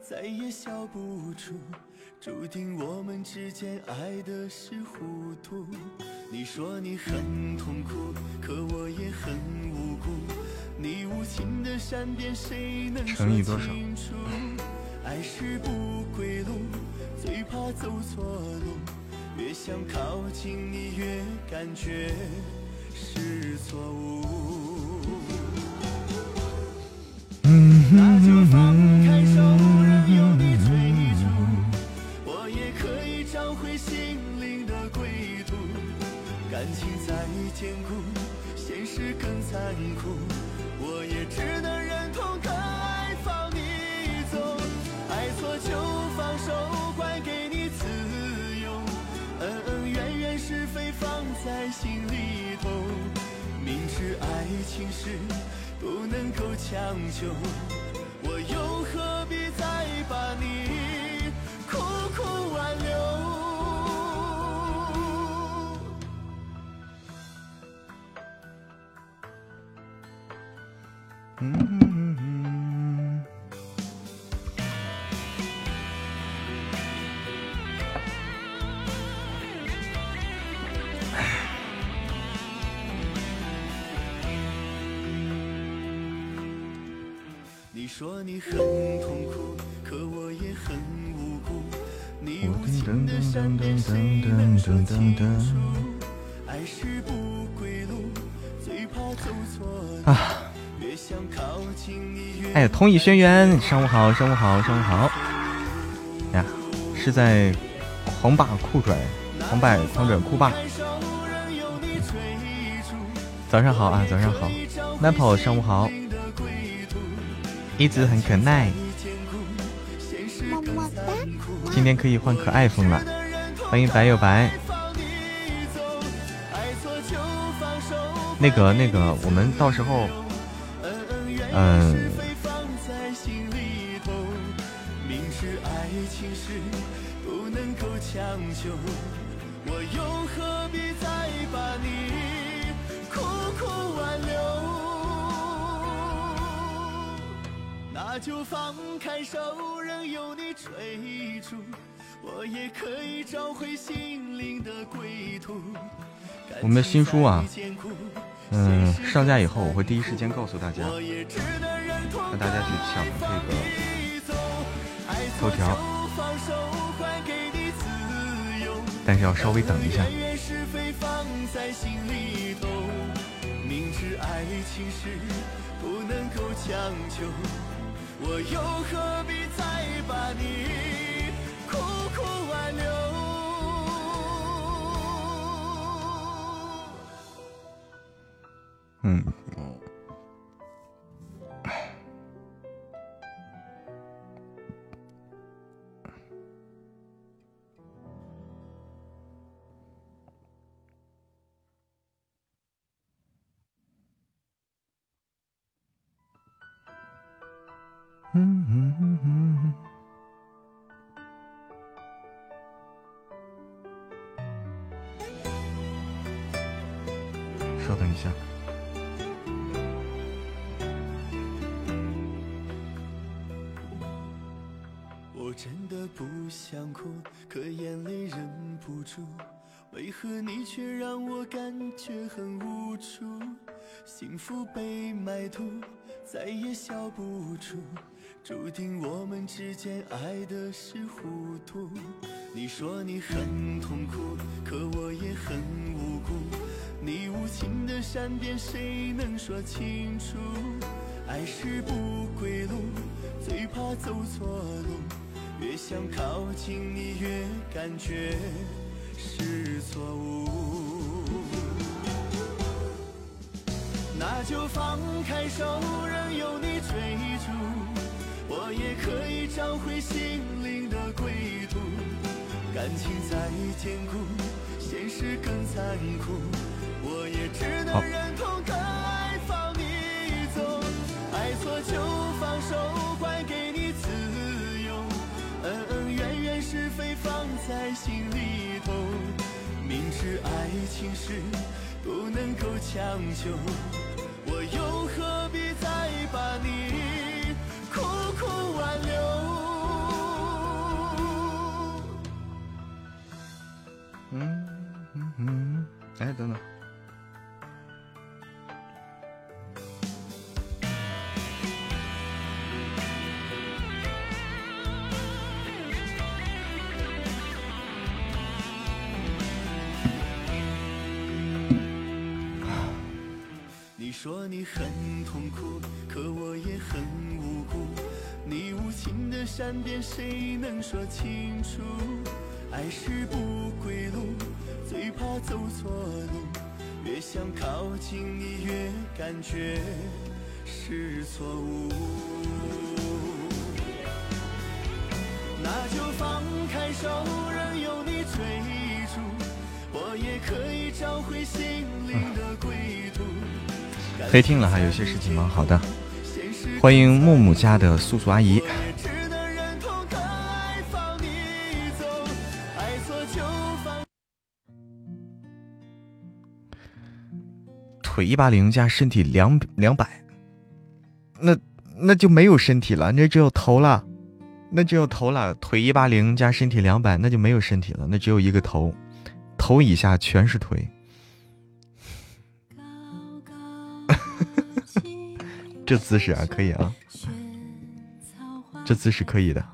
再也笑不出，注定我们之间爱的是糊涂。你说你很痛苦，可我也很无辜。你无情的善变，谁能说清楚？爱是不归路，最怕走错路。越想靠近你，越感觉是错误。那就放开手，任由你追逐。我也可以找回心灵的归途。感情再坚固，现实更残酷。只能忍痛割爱放你走。爱错就放手，还给你自由。恩恩怨怨是非放在心里头。明知爱情是不能够强求，我又何必再把你说你很痛苦，可我也很无辜。你无情的善变，谁能说清楚？爱是不归路，最怕走错啊！哎，通义轩辕，上午好，上午好，上午好。呀，是在狂霸酷拽，狂霸狂拽酷霸。早上好啊，早上好，Maple，上午好。一直很可爱，么么哒。今天可以换可爱风了，欢迎白又白。那个那个，我们到时候，嗯。那就放开手，任由你追逐，我也可以找回心灵的归途。我们的新书啊，嗯，上架以后我会第一时间告诉大家，让大家去抢这个头条，但是要稍微等一下。明知爱情是不能够强求。我又何必再把你嗯嗯嗯嗯，稍等一下。我真的不想哭，可眼泪忍不住。为何你却让我感觉很无助？幸福被埋土，再也笑不出。注定我们之间爱的是糊涂。你说你很痛苦，可我也很无辜。你无情的善变，谁能说清楚？爱是不归路，最怕走错路。越想靠近你，越感觉是错误。那就放开手，任由你追逐。我也可以找回心灵的归途。感情再坚固，现实更残酷。我也只能忍痛跟爱放你走。爱错就放手，还给你自由。恩恩怨怨是非放在心里头。明知爱情是不能够强求，我又何必再把你？不挽留嗯嗯嗯。哎等等。你说你很痛苦可我也很无辜。你无情的善变，谁能说清楚？爱是不归路，最怕走错路。越想靠近你，越感觉是错误。那就放开手，任由你追逐，我也可以找回心灵的归途。可以听了哈，有些事情吗？好的，欢迎木木家的素素阿姨。腿一八零加身体两两百，那那就没有身体了，那只有头了，那只有头了。腿一八零加身体两百，那就没有身体了，那只有一个头，头以下全是腿。这姿势啊，可以啊，这姿势可以的。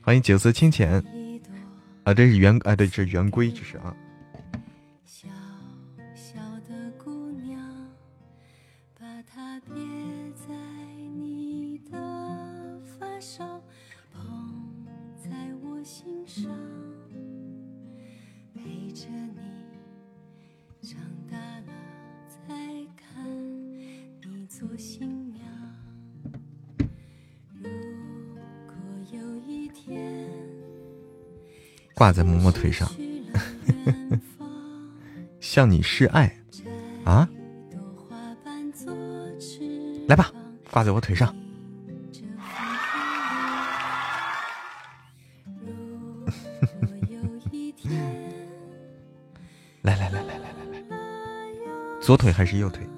欢迎酒色清浅啊，这是圆啊，对，这是圆规，这是啊。挂在嬷嬷腿上，*laughs* 向你示爱啊！来吧，挂在我腿上。*laughs* 来来来来来来来，左腿还是右腿？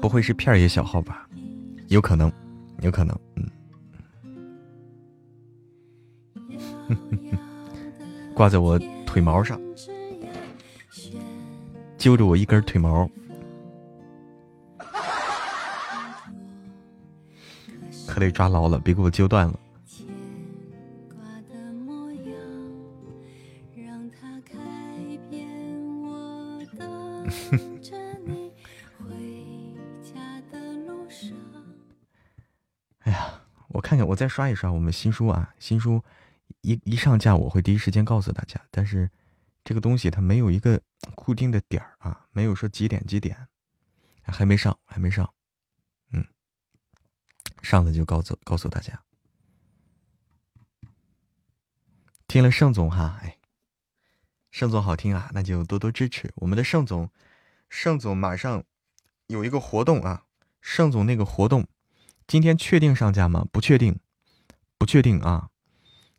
不会是片儿爷小号吧？有可能。有可能，嗯，*laughs* 挂在我腿毛上，揪着我一根腿毛，*laughs* 可得抓牢了，别给我揪断了。我再刷一刷我们新书啊，新书一一上架，我会第一时间告诉大家。但是这个东西它没有一个固定的点儿啊，没有说几点几点，还没上，还没上，嗯，上了就告诉告诉大家。听了盛总哈，哎，盛总好听啊，那就多多支持我们的盛总。盛总马上有一个活动啊，盛总那个活动。今天确定上架吗？不确定，不确定啊，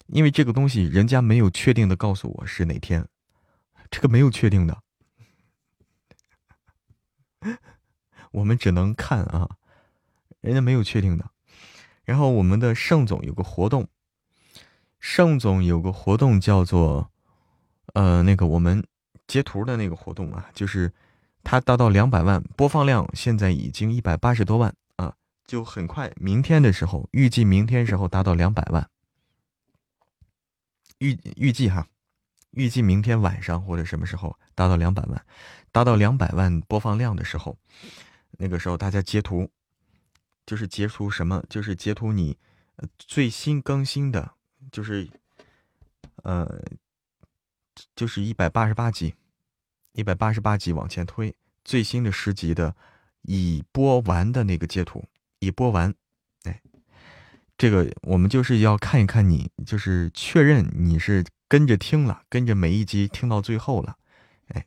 因为这个东西人家没有确定的告诉我是哪天，这个没有确定的，*laughs* 我们只能看啊，人家没有确定的。然后我们的盛总有个活动，盛总有个活动叫做，呃，那个我们截图的那个活动啊，就是他达到两百万播放量，现在已经一百八十多万。就很快，明天的时候，预计明天时候达到两百万。预预计哈，预计明天晚上或者什么时候达到两百万，达到两百万播放量的时候，那个时候大家截图，就是截图什么，就是截图你最新更新的，就是呃，就是一百八十八集，一百八十八集往前推，最新的十集的已播完的那个截图。已播完，哎，这个我们就是要看一看你，就是确认你是跟着听了，跟着每一集听到最后了，哎，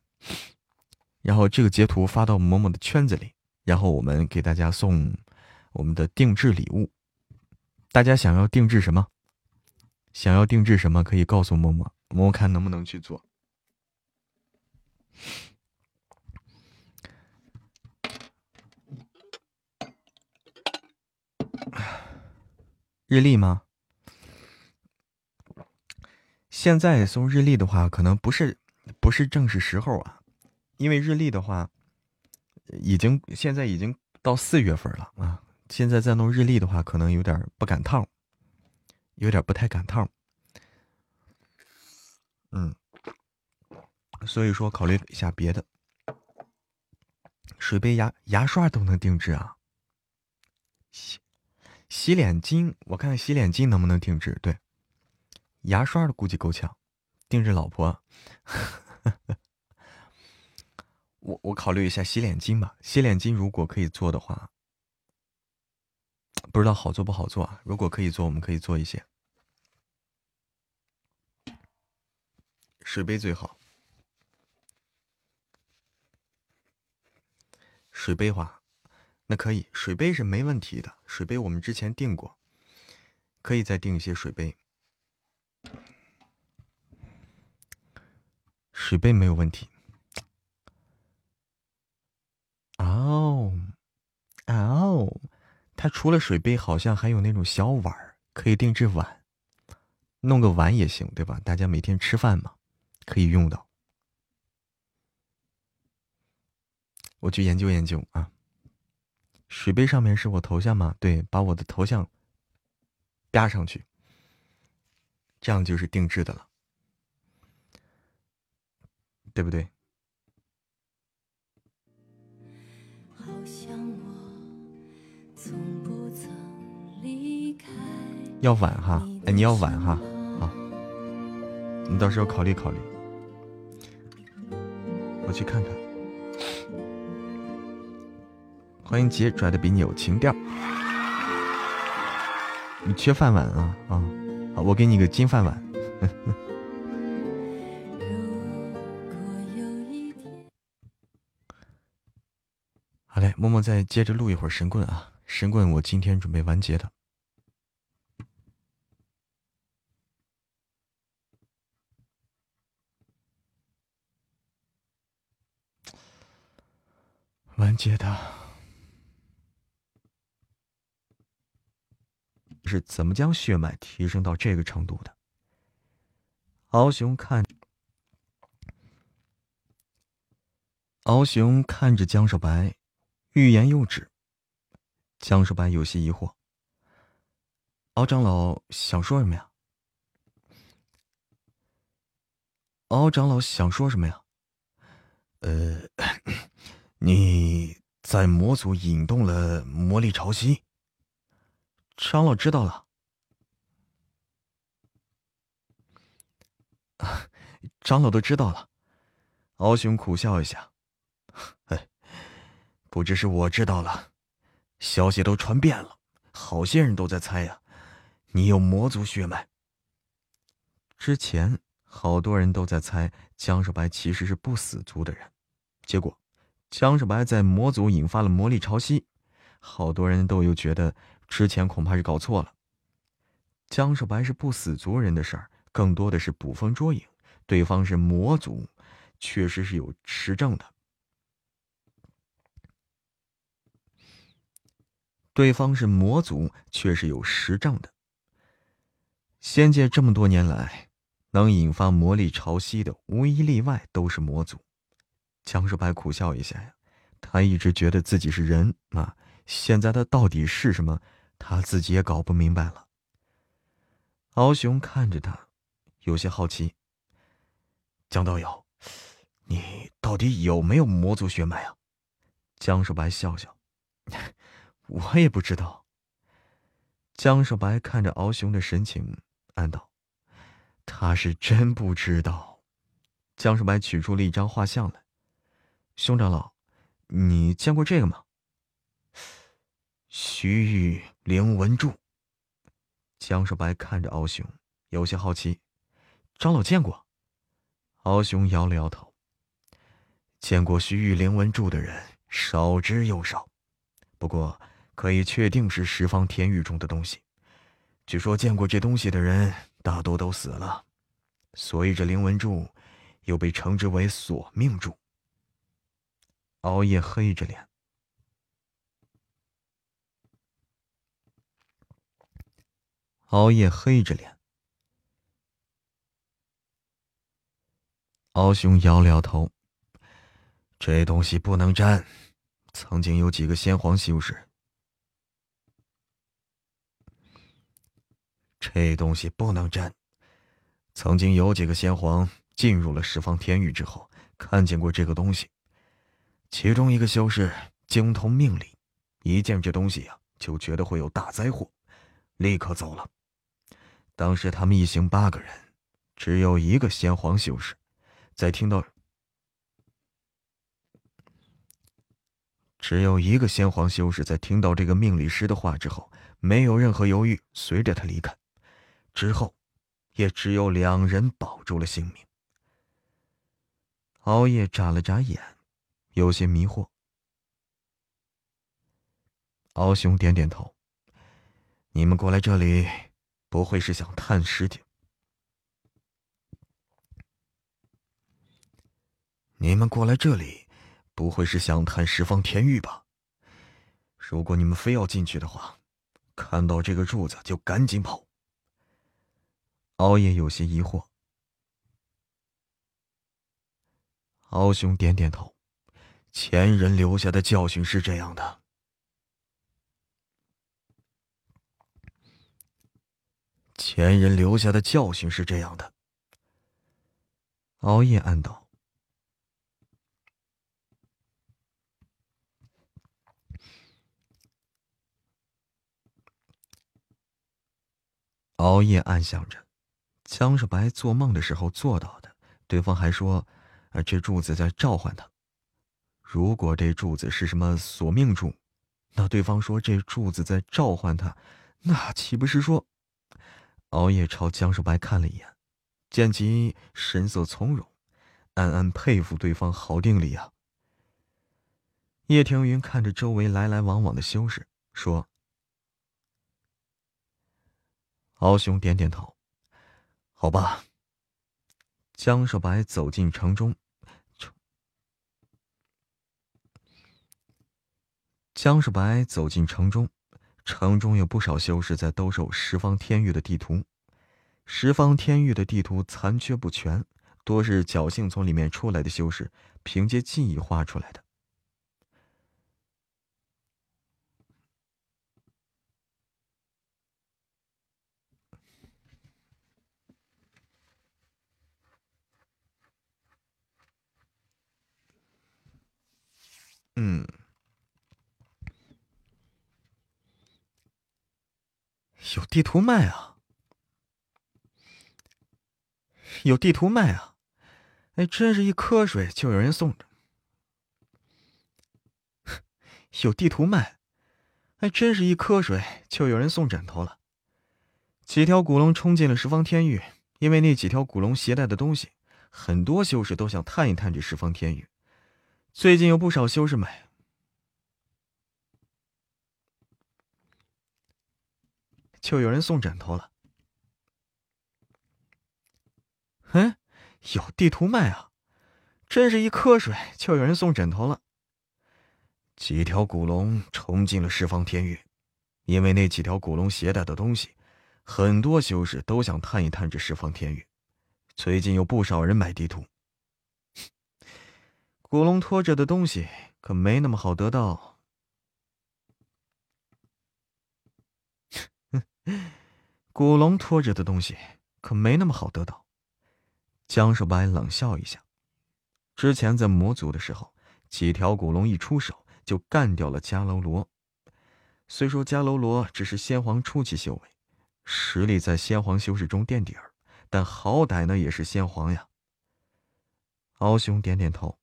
然后这个截图发到某某的圈子里，然后我们给大家送我们的定制礼物。大家想要定制什么？想要定制什么？可以告诉默默，默默看能不能去做。日历吗？现在送日历的话，可能不是不是正是时候啊，因为日历的话，已经现在已经到四月份了啊。现在再弄日历的话，可能有点不赶趟，有点不太赶趟。嗯，所以说考虑一下别的。水杯、牙牙刷都能定制啊？洗洗脸巾，我看看洗脸巾能不能定制？对，牙刷的估计够呛，定制老婆。*laughs* 我我考虑一下洗脸巾吧。洗脸巾如果可以做的话，不知道好做不好做啊？如果可以做，我们可以做一些。水杯最好。水杯话，那可以，水杯是没问题的。水杯我们之前订过，可以再订一些水杯。水杯没有问题。哦，哦，它除了水杯，好像还有那种小碗可以定制碗，弄个碗也行，对吧？大家每天吃饭嘛，可以用到。我去研究研究啊。水杯上面是我头像吗？对，把我的头像压上去，这样就是定制的了，对不对？要晚哈，哎，你要晚哈，好，你到时候考虑考虑，我去看看。欢迎杰拽的比你有情调，你缺饭碗啊啊！好，我给你个金饭碗。*laughs* 好嘞，默默再接着录一会儿神棍啊！神棍，我今天准备完结的，完结的。是怎么将血脉提升到这个程度的？敖雄看，敖雄看着江少白，欲言又止。江少白有些疑惑：“敖长老想说什么呀？”敖长老想说什么呀？呃，*coughs* 你在魔族引动了魔力潮汐。长老知道了，*laughs* 长老都知道了。敖雄苦笑一下，哎，不只是我知道了，消息都传遍了，好些人都在猜呀，你有魔族血脉。之前好多人都在猜江少白其实是不死族的人，结果江少白在魔族引发了魔力潮汐，好多人都又觉得。之前恐怕是搞错了，江少白是不死族人的事儿，更多的是捕风捉影。对方是魔族，确实是有实证的。对方是魔族，确实有实证的。仙界这么多年来，能引发魔力潮汐的，无一例外都是魔族。江少白苦笑一下呀，他一直觉得自己是人啊，现在他到底是什么？他自己也搞不明白了。敖雄看着他，有些好奇。江道友，你到底有没有魔族血脉啊？江少白笑笑，*laughs* 我也不知道。江少白看着敖雄的神情，暗道：他是真不知道。江少白取出了一张画像来，兄长老，你见过这个吗？徐玉灵文柱。江少白看着敖雄，有些好奇：“长老见过？”敖雄摇了摇头：“见过徐玉灵文柱的人少之又少，不过可以确定是十方天域中的东西。据说见过这东西的人大多都死了，所以这灵文柱又被称之为索命柱。”熬夜黑着脸。熬夜黑着脸，敖雄摇了摇头：“这东西不能沾。曾经有几个先皇修士，这东西不能沾。曾经有几个先皇进入了十方天域之后，看见过这个东西。其中一个修士精通命理，一见这东西呀，就觉得会有大灾祸，立刻走了。当时他们一行八个人，只有一个先皇修士，在听到只有一个先皇修士在听到这个命理师的话之后，没有任何犹豫，随着他离开。之后。也只有两人保住了性命。熬夜眨了眨眼，有些迷惑。敖雄点点头：“你们过来这里，不会是想探尸体？你们过来这里，不会是想探十方天域吧？如果你们非要进去的话，看到这个柱子就赶紧跑。”熬夜有些疑惑，敖兄点点头，前人留下的教训是这样的。前人留下的教训是这样的。熬夜暗道，熬夜暗想着。江少白做梦的时候做到的，对方还说：“啊，这柱子在召唤他。如果这柱子是什么索命柱，那对方说这柱子在召唤他，那岂不是说？”熬夜朝江少白看了一眼，见其神色从容，暗暗佩服对方好定力啊。叶庭云看着周围来来往往的修士，说：“敖兄点点头。”好吧。江少白走进城中，江少白走进城中，城中有不少修士在兜售十方天域的地图。十方天域的地图残缺不全，多是侥幸从里面出来的修士凭借记忆画出来的。嗯，有地图卖啊！有地图卖啊！哎，真是一瞌睡就有人送着。*laughs* 有地图卖，还，真是一瞌睡就有人送枕头了。几条古龙冲进了十方天域，因为那几条古龙携带的东西，很多修士都想探一探这十方天域。最近有不少修士买，就有人送枕头了。嗯，有地图卖啊！真是一瞌睡就有人送枕头了。几条古龙冲进了十方天域，因为那几条古龙携带的东西，很多修士都想探一探这十方天域。最近有不少人买地图。古龙拖着的东西可没那么好得到。*laughs* 古龙拖着的东西可没那么好得到。江少白冷笑一下，之前在魔族的时候，几条古龙一出手就干掉了迦楼罗。虽说迦楼罗只是先皇初期修为，实力在先皇修士中垫底儿，但好歹呢也是先皇呀。敖雄点点头。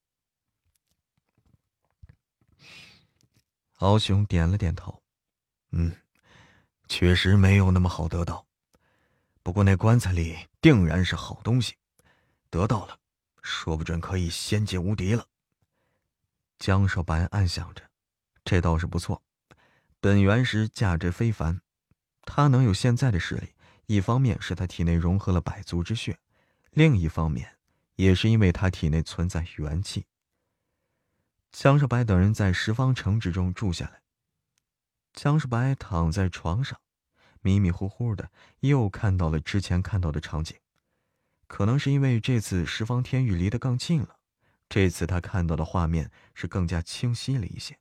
敖雄点了点头，嗯，确实没有那么好得到。不过那棺材里定然是好东西，得到了，说不准可以仙界无敌了。江少白暗想着，这倒是不错。本源石价值非凡，他能有现在的实力，一方面是他体内融合了百族之血，另一方面也是因为他体内存在元气。江少白等人在十方城之中住下来。江少白躺在床上，迷迷糊糊的又看到了之前看到的场景。可能是因为这次十方天域离得更近了，这次他看到的画面是更加清晰了一些。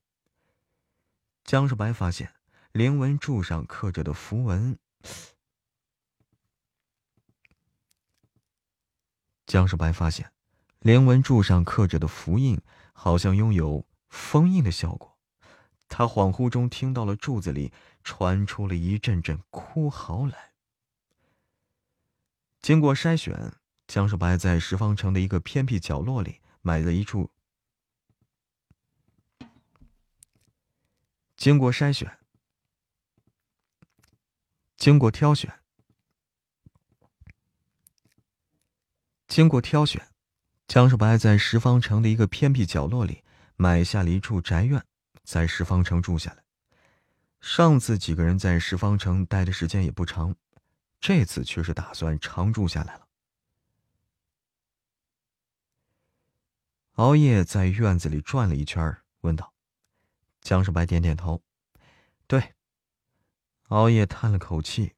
江少白发现灵纹柱上刻着的符文，江少白发现，灵纹柱上刻着的符印好像拥有封印的效果。他恍惚中听到了柱子里传出了一阵阵哭嚎来。经过筛选，江少白在十方城的一个偏僻角落里买了一处。经过筛选，经过挑选，经过挑选，江少白在十方城的一个偏僻角落里买下了一处宅院，在十方城住下来。上次几个人在十方城待的时间也不长，这次却是打算常住下来了。熬夜在院子里转了一圈，问道。江少白点点头，对。熬夜叹了口气，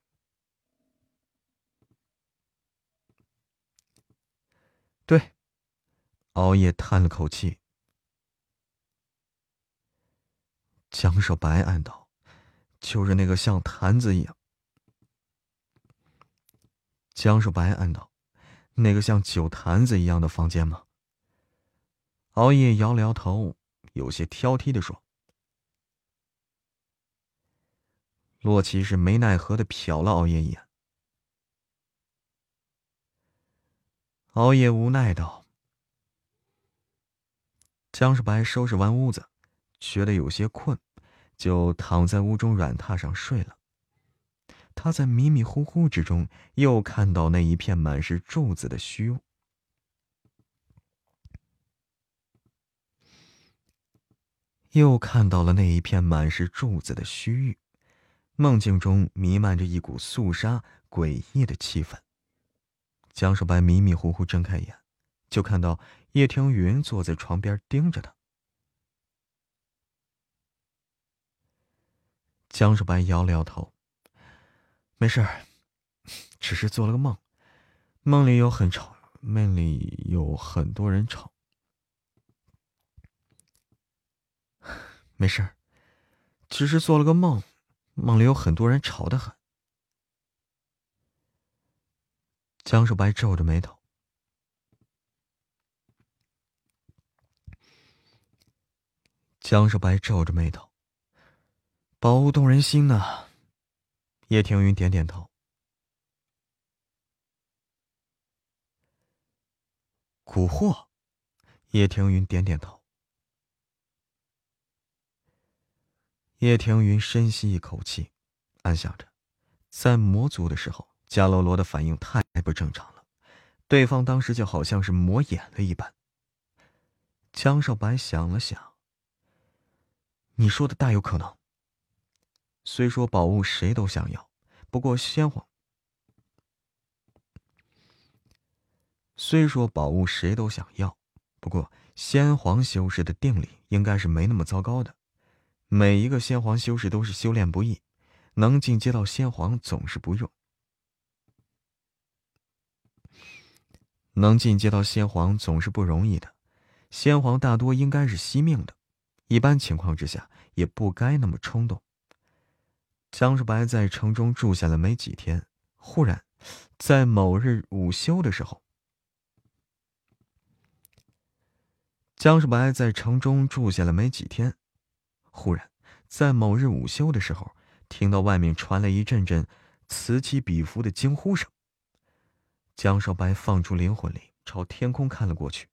对。熬夜叹了口气。江少白暗道：“就是那个像坛子一样。”江少白暗道：“那个像酒坛子一样的房间吗？”熬夜摇了摇头，有些挑剔的说。洛奇是没奈何的瞟了熬夜一眼，熬夜无奈道：“江少白收拾完屋子，觉得有些困，就躺在屋中软榻上睡了。他在迷迷糊糊之中，又看到那一片满是柱子的虚屋，又看到了那一片满是柱子的虚域。”梦境中弥漫着一股肃杀、诡异的气氛。江少白迷迷糊糊睁开眼，就看到叶庭云坐在床边盯着他。江少白摇了摇头：“没事，只是做了个梦，梦里有很吵，梦里有很多人吵。没事，只是做了个梦。”梦里有很多人吵得很。江少白皱着眉头。江少白皱着眉头。宝物动人心呐。叶庭云点点头。蛊惑。叶庭云点点头。叶庭云深吸一口气，暗想着，在魔族的时候，伽罗罗的反应太不正常了，对方当时就好像是魔眼了一般。江少白想了想，你说的大有可能。虽说宝物谁都想要，不过先皇，虽说宝物谁都想要，不过先皇修士的定力应该是没那么糟糕的。每一个先皇修士都是修炼不易，能进阶到先皇总是不用。能进阶到先皇总是不容易的，先皇大多应该是惜命的，一般情况之下也不该那么冲动。江少白在城中住下了没几天，忽然，在某日午休的时候，江少白在城中住下了没几天。忽然，在某日午休的时候，听到外面传来一阵阵此起彼伏的惊呼声。江少白放出灵魂力，朝天空看了过去，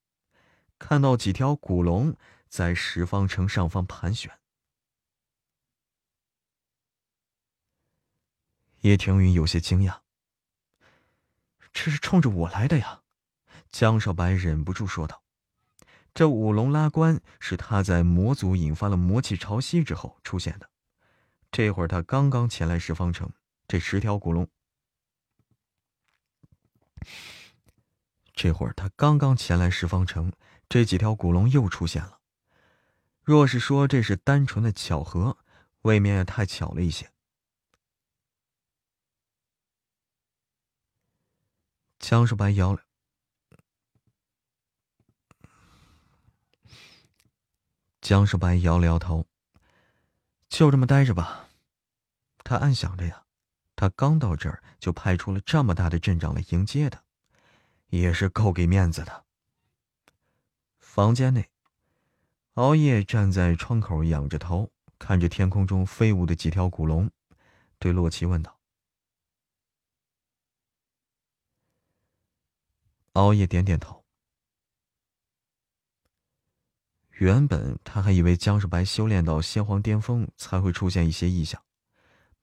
看到几条古龙在十方城上方盘旋。叶庭云有些惊讶：“这是冲着我来的呀！”江少白忍不住说道。这五龙拉关是他在魔族引发了魔气潮汐之后出现的。这会儿他刚刚前来十方城，这十条古龙。这会儿他刚刚前来十方城，这几条古龙又出现了。若是说这是单纯的巧合，未免也太巧了一些。江世白摇了。江世白摇了摇头，就这么待着吧。他暗想着呀，他刚到这儿就派出了这么大的阵仗来迎接他，也是够给面子的。房间内，熬夜站在窗口，仰着头看着天空中飞舞的几条古龙，对洛奇问道：“熬夜点点头。原本他还以为江世白修炼到仙皇巅峰才会出现一些异象，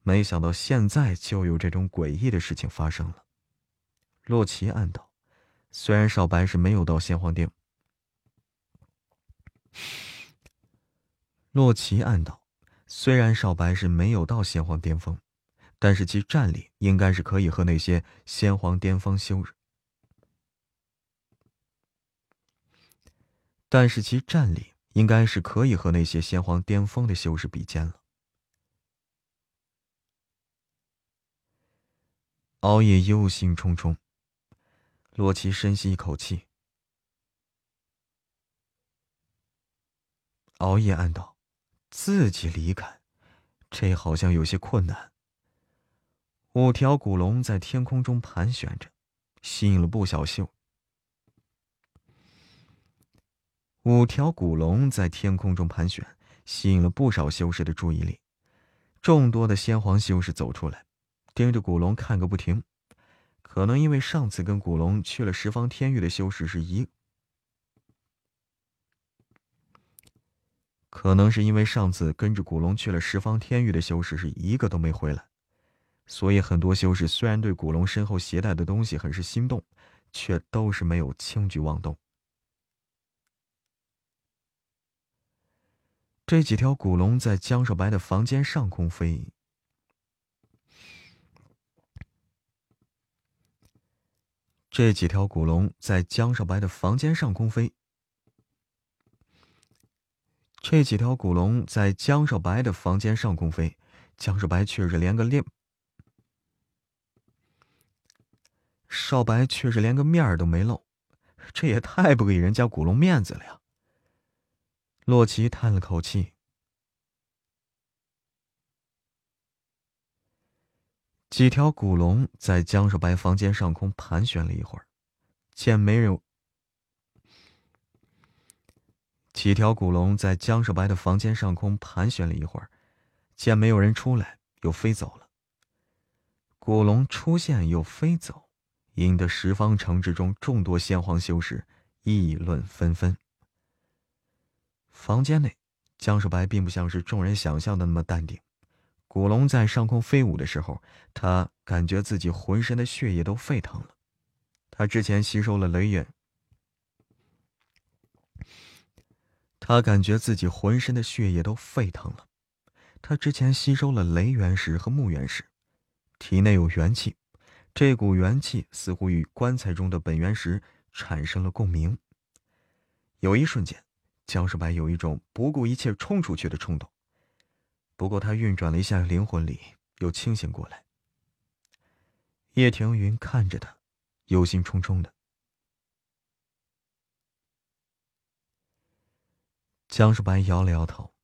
没想到现在就有这种诡异的事情发生了。洛奇暗道：虽然少白是没有到仙皇巅。洛奇暗道：“虽然少白是没有到仙皇巅峰，但是其战力应该是可以和那些仙皇巅峰修但是其战力应该是可以和那些先皇巅峰的修士比肩了。”熬夜忧心忡忡，洛奇深吸一口气。熬夜暗道：“自己离开，这好像有些困难。”五条古龙在天空中盘旋着，吸引了不少秀。五条古龙在天空中盘旋，吸引了不少修士的注意力。众多的先皇修士走出来，盯着古龙看个不停。可能因为上次跟古龙去了十方天域的修士是一。可能是因为上次跟着古龙去了十方天域的修士是一个都没回来，所以很多修士虽然对古龙身后携带的东西很是心动，却都是没有轻举妄动。这几条古龙在江少白的房间上空飞，这几条古龙在江少白的房间上空飞。这几条古龙在江少白的房间上空飞，江少白却是连个面，少白却是连个面儿都没露，这也太不给人家古龙面子了呀！洛奇叹了口气。几条古龙在江少白房间上空盘旋了一会儿，见没人。几条古龙在江少白的房间上空盘旋了一会儿，见没有人出来，又飞走了。古龙出现又飞走，引得十方城之中众多先皇修士议论纷纷。房间内，江少白并不像是众人想象的那么淡定。古龙在上空飞舞的时候，他感觉自己浑身的血液都沸腾了。他之前吸收了雷元。他感觉自己浑身的血液都沸腾了。他之前吸收了雷元石和木元石，体内有元气，这股元气似乎与棺材中的本源石产生了共鸣。有一瞬间，江世白有一种不顾一切冲出去的冲动。不过他运转了一下灵魂力，又清醒过来。叶庭云看着他，忧心忡忡的。江世白摇了摇头，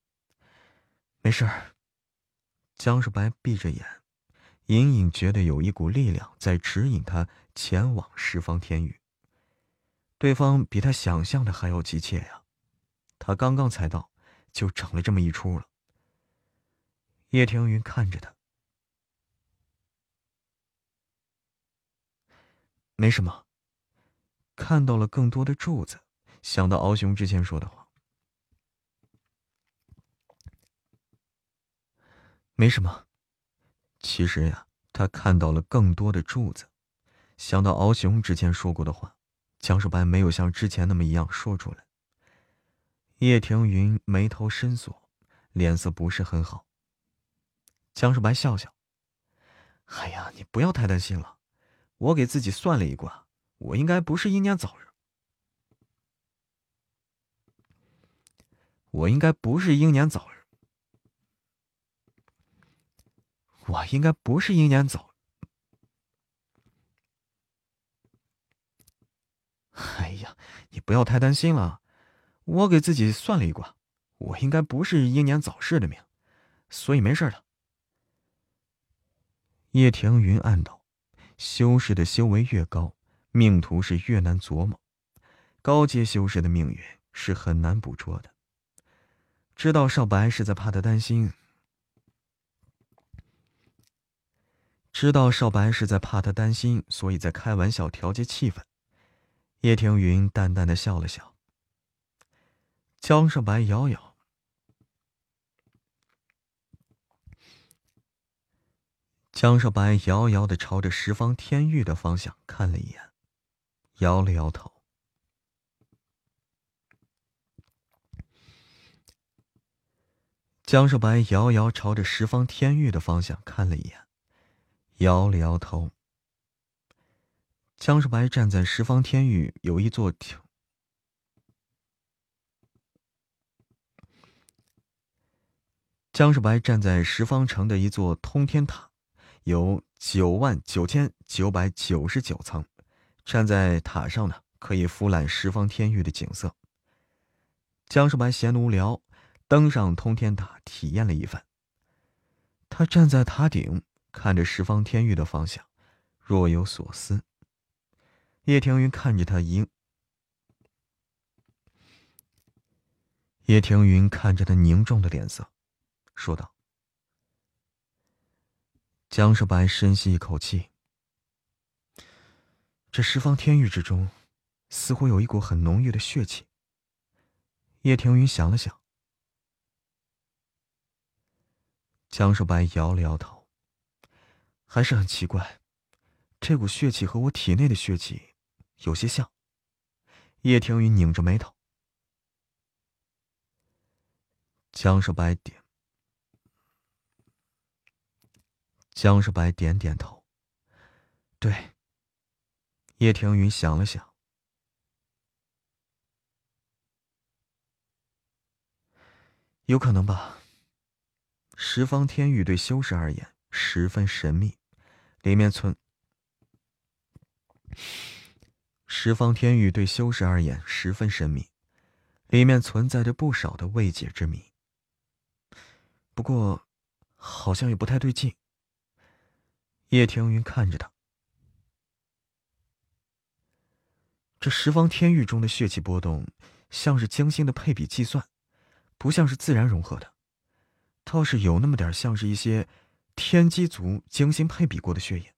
没事儿。江世白闭着眼，隐隐觉得有一股力量在指引他前往十方天域。对方比他想象的还要急切呀！他刚刚才到，就整了这么一出了。叶庭云看着他，没什么。看到了更多的柱子，想到敖雄之前说的话。没什么，其实呀，他看到了更多的柱子。想到敖雄之前说过的话，江守白没有像之前那么一样说出来。叶庭云眉头深锁，脸色不是很好。江少白笑笑：“哎呀，你不要太担心了，我给自己算了一卦，我应该不是英年早日，我应该不是英年早日。”我应该不是英年早。哎呀，你不要太担心了，我给自己算了一卦，我应该不是英年早逝的命，所以没事的。叶庭云暗道：修士的修为越高，命途是越难琢磨，高阶修士的命运是很难捕捉的。知道少白是在怕他担心，知道少白是在怕他担心，所以在开玩笑调节气氛。叶庭云淡淡的笑了笑。江少白摇摇，江少白遥遥的朝着十方天域的方向看了一眼。摇了摇头，江少白遥遥朝着十方天域的方向看了一眼，摇了摇头。江少白站在十方天域有一座江少白站在十方城的一座通天塔，有九万九千九百九十九层。站在塔上呢，可以俯览十方天域的景色。江少白闲无聊，登上通天塔体验了一番。他站在塔顶，看着十方天域的方向，若有所思。叶庭云看着他凝，叶庭云看着他凝重的脸色，说道：“江少白，深吸一口气。”这十方天域之中，似乎有一股很浓郁的血气。叶庭云想了想，江少白摇了摇头，还是很奇怪，这股血气和我体内的血气有些像。叶庭云拧着眉头，江少白点，江少白点点头，对。叶庭云想了想，有可能吧。十方天域对修士而言十分神秘，里面存……十方天域对修士而言十分神秘，里面存在着不少的未解之谜。不过，好像也不太对劲。叶庭云看着他。这十方天域中的血气波动，像是精心的配比计算，不像是自然融合的，倒是有那么点像是一些天机族精心配比过的血液。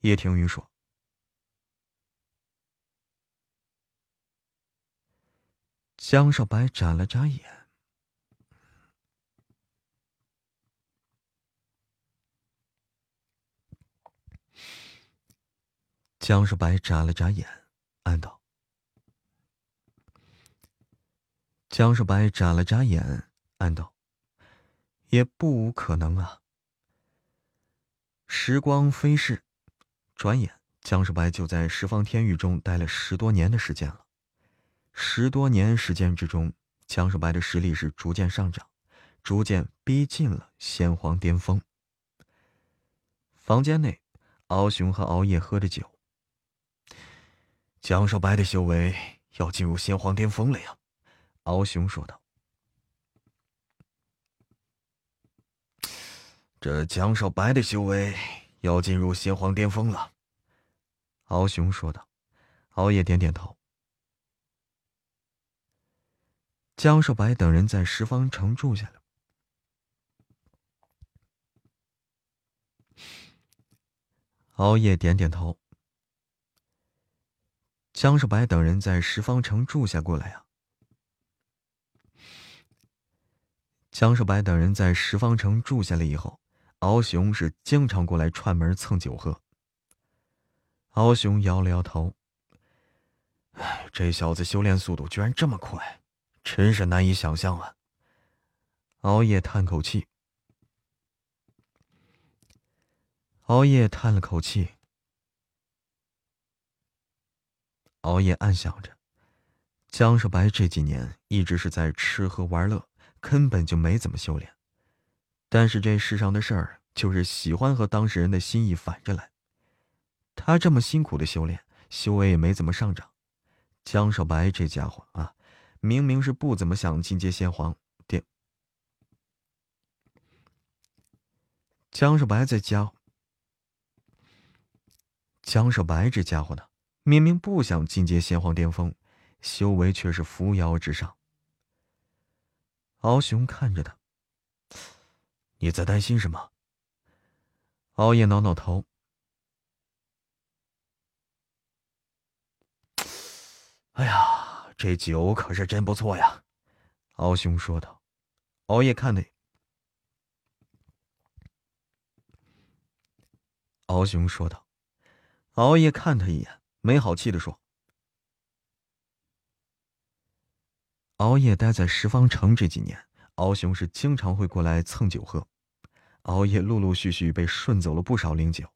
叶庭云说。江少白眨了眨眼，江少白眨了眨眼。暗道，江少白眨了眨眼，暗道：“也不无可能啊。”时光飞逝，转眼江少白就在十方天域中待了十多年的时间了。十多年时间之中，江少白的实力是逐渐上涨，逐渐逼近了先皇巅峰。房间内，敖雄和敖夜喝着酒。江少白的修为要进入先皇巅峰了呀，敖雄说道。这江少白的修为要进入先皇巅峰了，敖雄说道。敖夜点点头。江少白等人在十方城住下了。熬夜点点头。江少白等人在十方城住下过来呀。江少白等人在十方城住下了以后，敖雄是经常过来串门蹭酒喝。敖雄摇了摇头，哎，这小子修炼速度居然这么快，真是难以想象啊。熬夜叹口气，熬夜叹了口气。熬夜暗想着，江少白这几年一直是在吃喝玩乐，根本就没怎么修炼。但是这世上的事儿就是喜欢和当事人的心意反着来。他这么辛苦的修炼，修为也没怎么上涨。江少白这家伙啊，明明是不怎么想进阶先皇殿。江少白在家，江少白这家伙呢？明明不想进阶先皇巅峰，修为却是扶摇直上。敖雄看着他，你在担心什么？熬夜挠挠头。哎呀，这酒可是真不错呀，敖雄说道。熬夜看的。敖雄说道。熬夜看他一眼，没好气的说：“熬夜待在十方城这几年，敖雄是经常会过来蹭酒喝。熬夜陆陆续续被顺走了不少灵酒。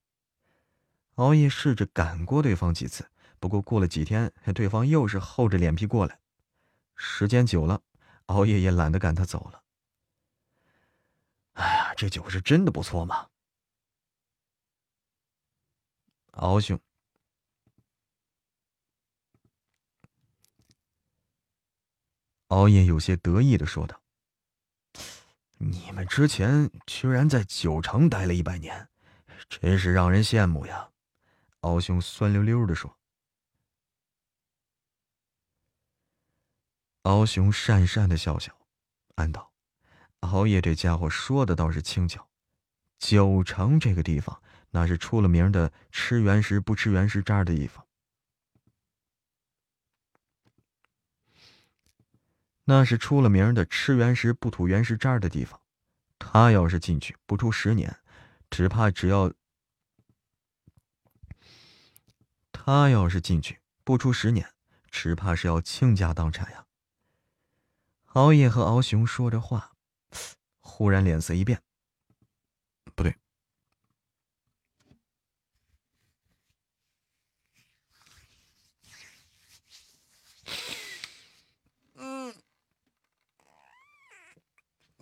熬夜试着赶过对方几次，不过过了几天，对方又是厚着脸皮过来。时间久了，熬夜也懒得赶他走了。哎呀，这酒是真的不错嘛？”敖兄，熬夜有些得意的说道：“你们之前居然在九城待了一百年，真是让人羡慕呀！”敖兄酸溜溜的说。敖雄讪讪的笑笑，暗道：“熬夜这家伙说的倒是轻巧，九城这个地方。”那是出了名的吃原石不吃原石渣的地方，那是出了名的吃原石不吐原石渣的地方。他要是进去不出十年，只怕只要他要是进去不出十年，只怕是要倾家荡产呀。熬夜和敖雄说着话，忽然脸色一变，不对。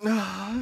啊！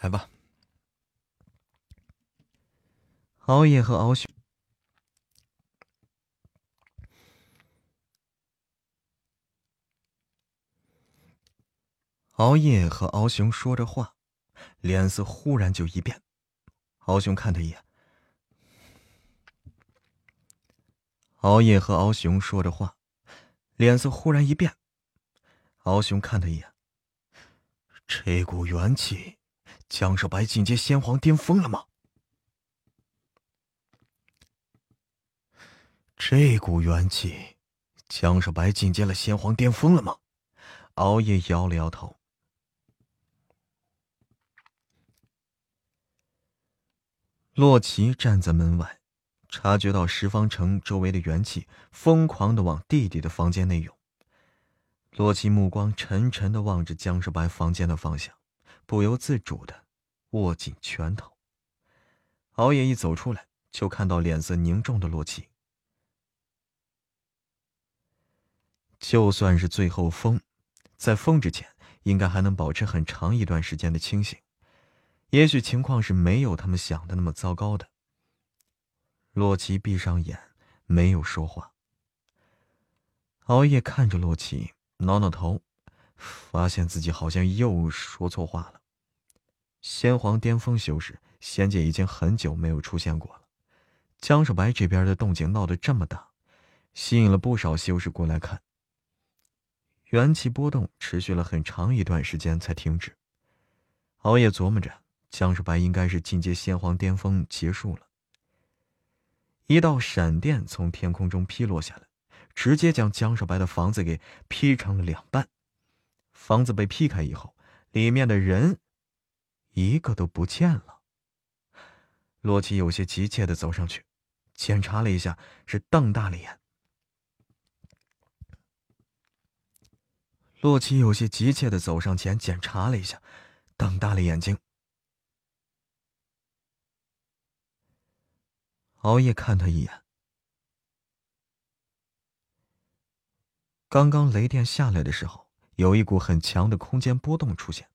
来吧，熬夜和敖雄，熬夜和敖雄说着话，脸色忽然就一变。敖雄看他一眼。熬夜和敖雄说着话，脸色忽然一变。敖雄看他一眼。这股元气。江少白进阶先皇巅峰了吗？这股元气，江少白进阶了先皇巅峰了吗？熬夜摇了摇头。洛奇站在门外，察觉到十方城周围的元气疯狂的往弟弟的房间内涌。洛奇目光沉沉的望着江少白房间的方向。不由自主的握紧拳头。熬夜一走出来，就看到脸色凝重的洛奇。就算是最后疯，在疯之前，应该还能保持很长一段时间的清醒。也许情况是没有他们想的那么糟糕的。洛奇闭上眼，没有说话。熬夜看着洛奇，挠挠头，发现自己好像又说错话了。先皇巅峰修士，仙界已经很久没有出现过了。江少白这边的动静闹得这么大，吸引了不少修士过来看。元气波动持续了很长一段时间才停止。熬夜琢磨着，江少白应该是进阶仙皇巅峰结束了。一道闪电从天空中劈落下来，直接将江少白的房子给劈成了两半。房子被劈开以后，里面的人一个都不见了。洛奇有些急切的走上去，检查了一下，是瞪大了眼。洛奇有些急切的走上前检查了一下，瞪大了眼睛。熬夜看他一眼。刚刚雷电下来的时候，有一股很强的空间波动出现。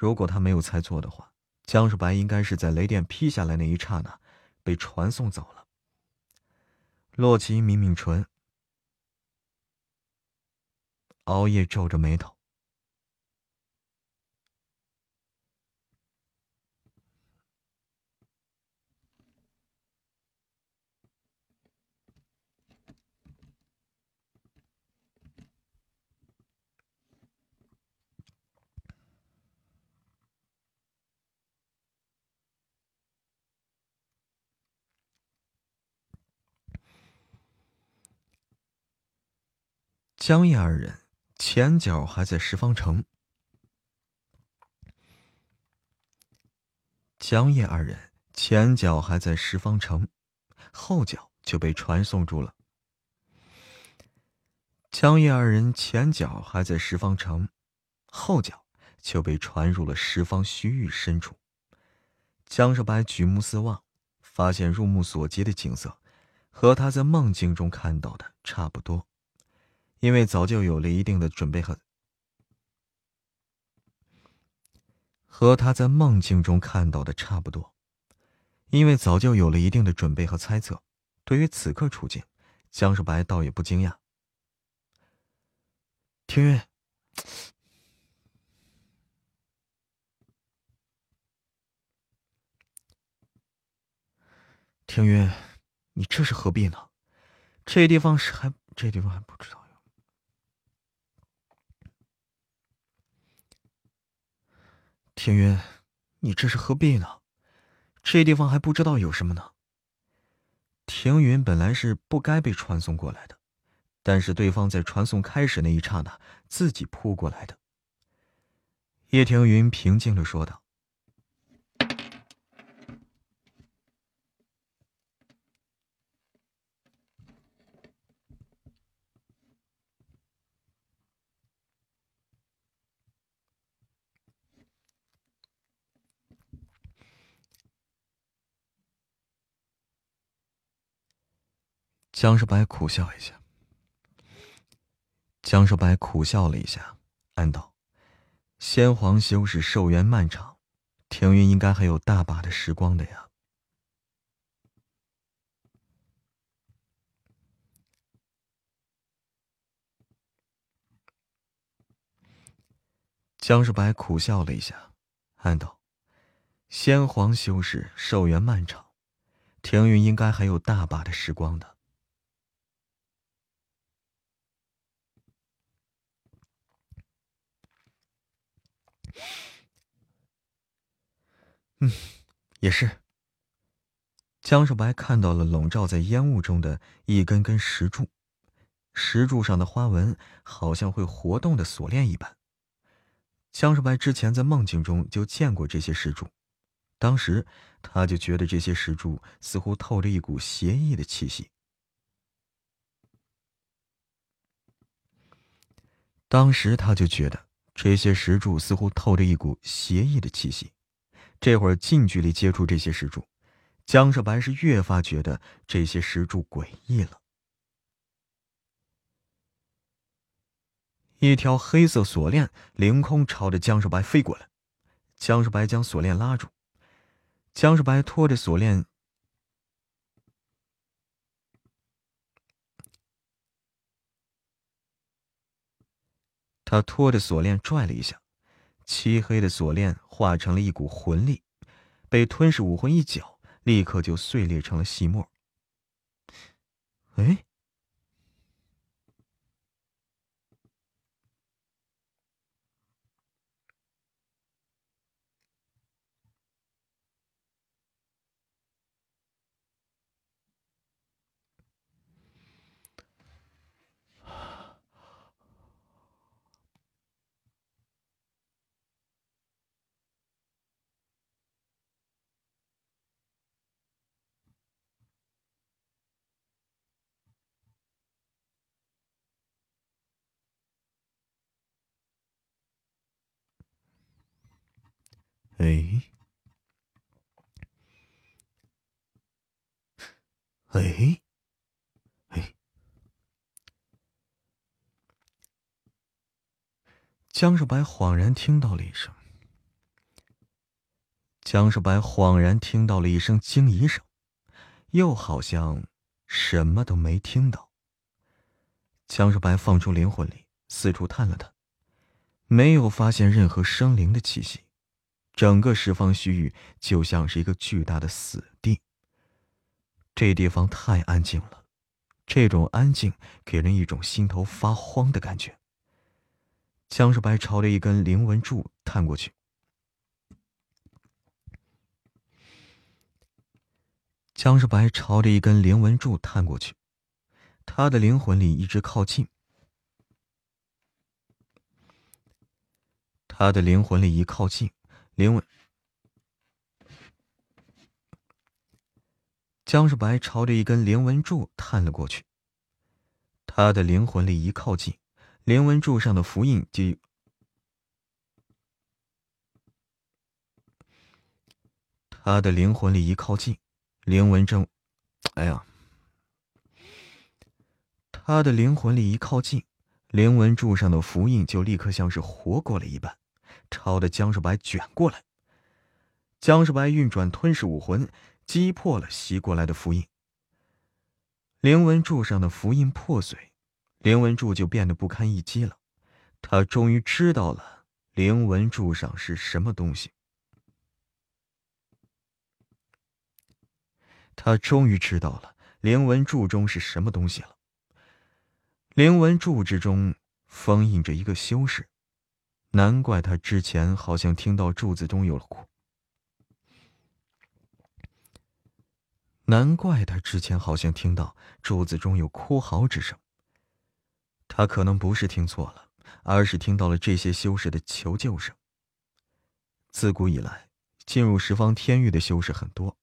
如果他没有猜错的话，江世白应该是在雷电劈下来那一刹那被传送走了。洛奇抿抿唇。熬夜皱着眉头。江夜二人。前脚还在十方城，江夜二人前脚还在十方城，后脚就被传送住了。江夜二人前脚还在十方城，后脚就被传入了十方虚域深处。江少白举目四望，发现入目所及的景色，和他在梦境中看到的差不多。因为早就有了一定的准备和和他在梦境中看到的差不多，因为早就有了一定的准备和猜测，对于此刻处境，江少白倒也不惊讶。庭云，庭云，你这是何必呢？这地方是还这地方还不知道。庭云，你这是何必呢？这地方还不知道有什么呢。庭云本来是不该被传送过来的，但是对方在传送开始那一刹那自己扑过来的。叶庭云平静的说道。江少白苦笑一下。江少白苦笑了一下，暗道：“先皇修士寿元漫长，庭云应该还有大把的时光的呀。”江少白苦笑了一下，暗道：“先皇修士寿元漫长，庭云应该还有大把的时光的。”嗯，也是。江少白看到了笼罩在烟雾中的一根根石柱，石柱上的花纹好像会活动的锁链一般。江少白之前在梦境中就见过这些石柱，当时他就觉得这些石柱似乎透着一股邪异的气息。当时他就觉得这些石柱似乎透着一股邪异的气息。这会儿近距离接触这些石柱，江少白是越发觉得这些石柱诡异了。一条黑色锁链凌空朝着江少白飞过来，江少白将锁链拉住，江少白拖着锁链，他拖着锁链拽了一下。漆黑的锁链化成了一股魂力，被吞噬武魂一搅，立刻就碎裂成了细末。哎，哎，哎，哎！江少白恍然听到了一声，江少白恍然听到了一声惊疑声，又好像什么都没听到。江少白放出灵魂力，四处探了探，没有发现任何生灵的气息。整个十方虚域就像是一个巨大的死地。这地方太安静了，这种安静给人一种心头发慌的感觉。江世白朝着一根灵纹柱探过去，江世白朝着一根灵纹柱探过去，他的灵魂力一直靠近，他的灵魂力一靠近。灵纹，江世白朝着一根灵纹柱探了过去。他的灵魂力一靠近，灵纹柱上的符印就……他的灵魂力一靠近，灵纹正……哎呀！他的灵魂力一靠近，灵纹柱上的符印就立刻像是活过了一般。朝着江世白卷过来，江世白运转吞噬武魂，击破了袭过来的符印。灵纹柱上的符印破碎，灵纹柱就变得不堪一击了。他终于知道了灵纹柱上是什么东西。他终于知道了灵纹柱中是什么东西了。灵纹柱之中封印着一个修士。难怪他之前好像听到柱子中有了哭，难怪他之前好像听到柱子中有哭嚎之声。他可能不是听错了，而是听到了这些修士的求救声。自古以来，进入十方天域的修士很多，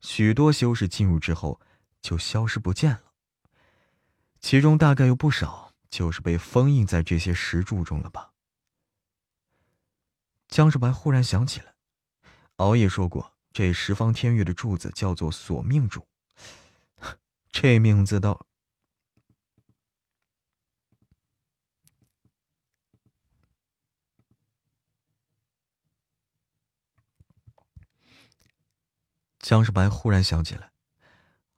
许多修士进入之后就消失不见了，其中大概有不少就是被封印在这些石柱中了吧。江世白忽然想起来，熬夜说过，这十方天域的柱子叫做索命柱。这名字倒……江世白忽然想起来，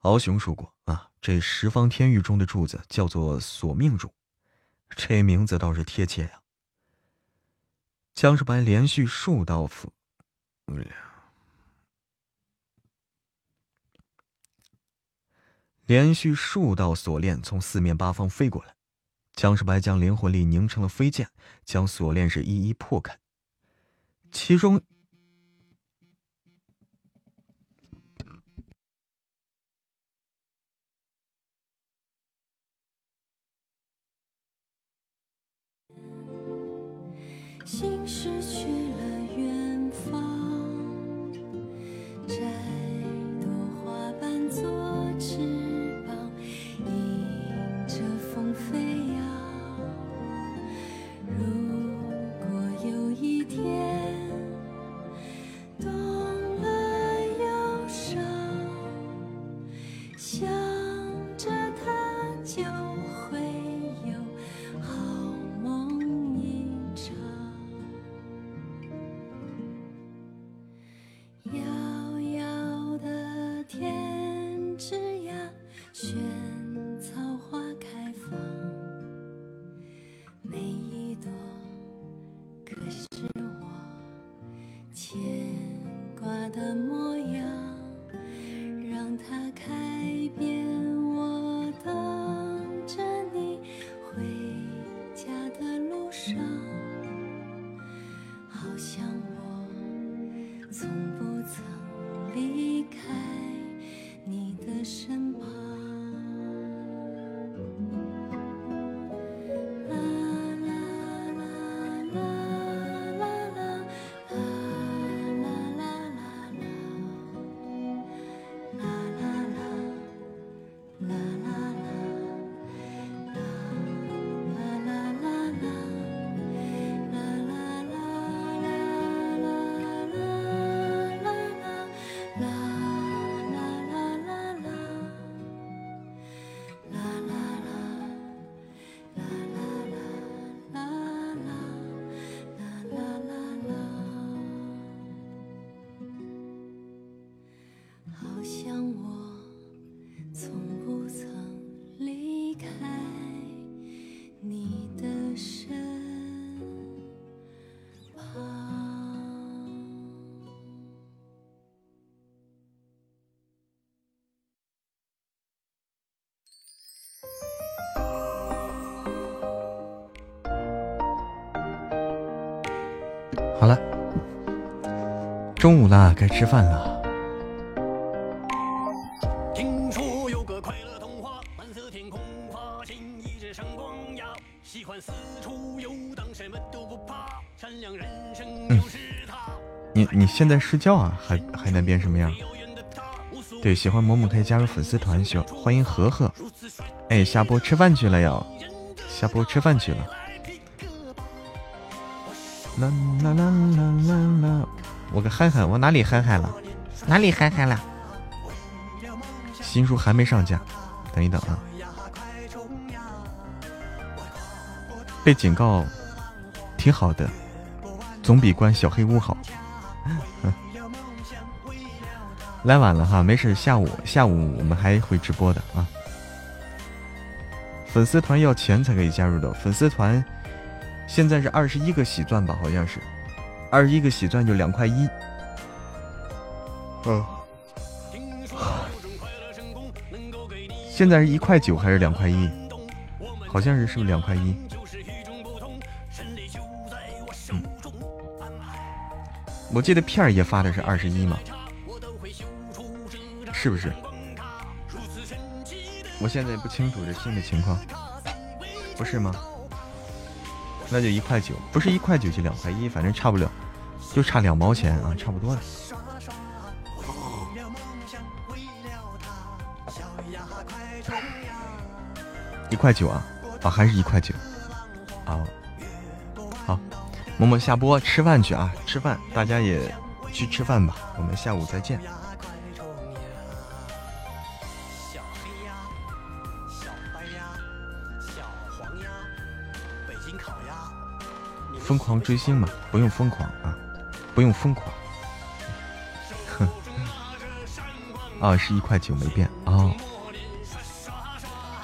敖雄说过啊，这十方天域中的柱子叫做索命柱，这名字倒是贴切呀。江世白连续数道符，连续数道锁链从四面八方飞过来。江世白将灵魂力凝成了飞剑，将锁链是一一破开。其中。心失去。雪中午了，该吃饭了。你你现在睡觉啊？还还能变什么样？对，喜欢某某可以加入粉丝团，喜欢迎和和。哎，下播吃饭去了要，下播吃饭去了。啦啦啦啦啦啦！我个憨憨，我哪里憨憨了？哪里憨憨了？新书还没上架，等一等啊！被警告挺好的，总比关小黑屋好。*laughs* 来晚了哈，没事，下午下午我们还会直播的啊。粉丝团要钱才可以加入的，粉丝团。现在是二十一个喜钻吧，好像是，二十一个喜钻就两块一。嗯，现在是一块九还是两块一？好像是是不是两块一？嗯，我记得片儿爷发的是二十一嘛，是不是？我现在不清楚这新的情况，不是吗？那就一块九，不是一块九就两块一，反正差不了，就差两毛钱啊，差不多了。一块九啊，啊还是一块九，啊，好，默默下播吃饭去啊，吃饭，大家也去吃饭吧，我们下午再见。疯狂追星嘛，不用疯狂啊，不用疯狂。哼，啊，是一块九没变哦。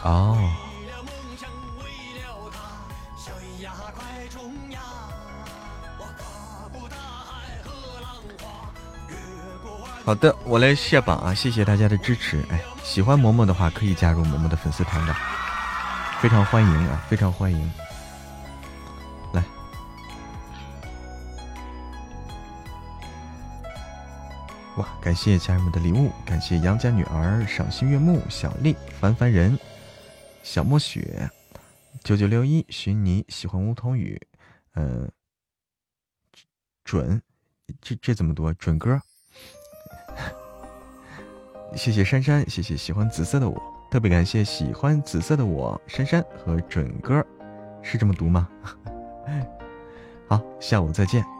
哦。好的，我来卸榜啊！谢谢大家的支持。哎，喜欢嬷嬷的话，可以加入嬷嬷的粉丝团的，非常欢迎啊，非常欢迎。感谢家人们的礼物，感谢杨家女儿、赏心悦目、小丽、凡凡人、小墨雪、九九六一、寻你喜欢梧桐雨，嗯，准，这这怎么读？准哥，*laughs* 谢谢珊珊，谢谢喜欢紫色的我，特别感谢喜欢紫色的我珊珊和准哥，是这么读吗？*laughs* 好，下午再见。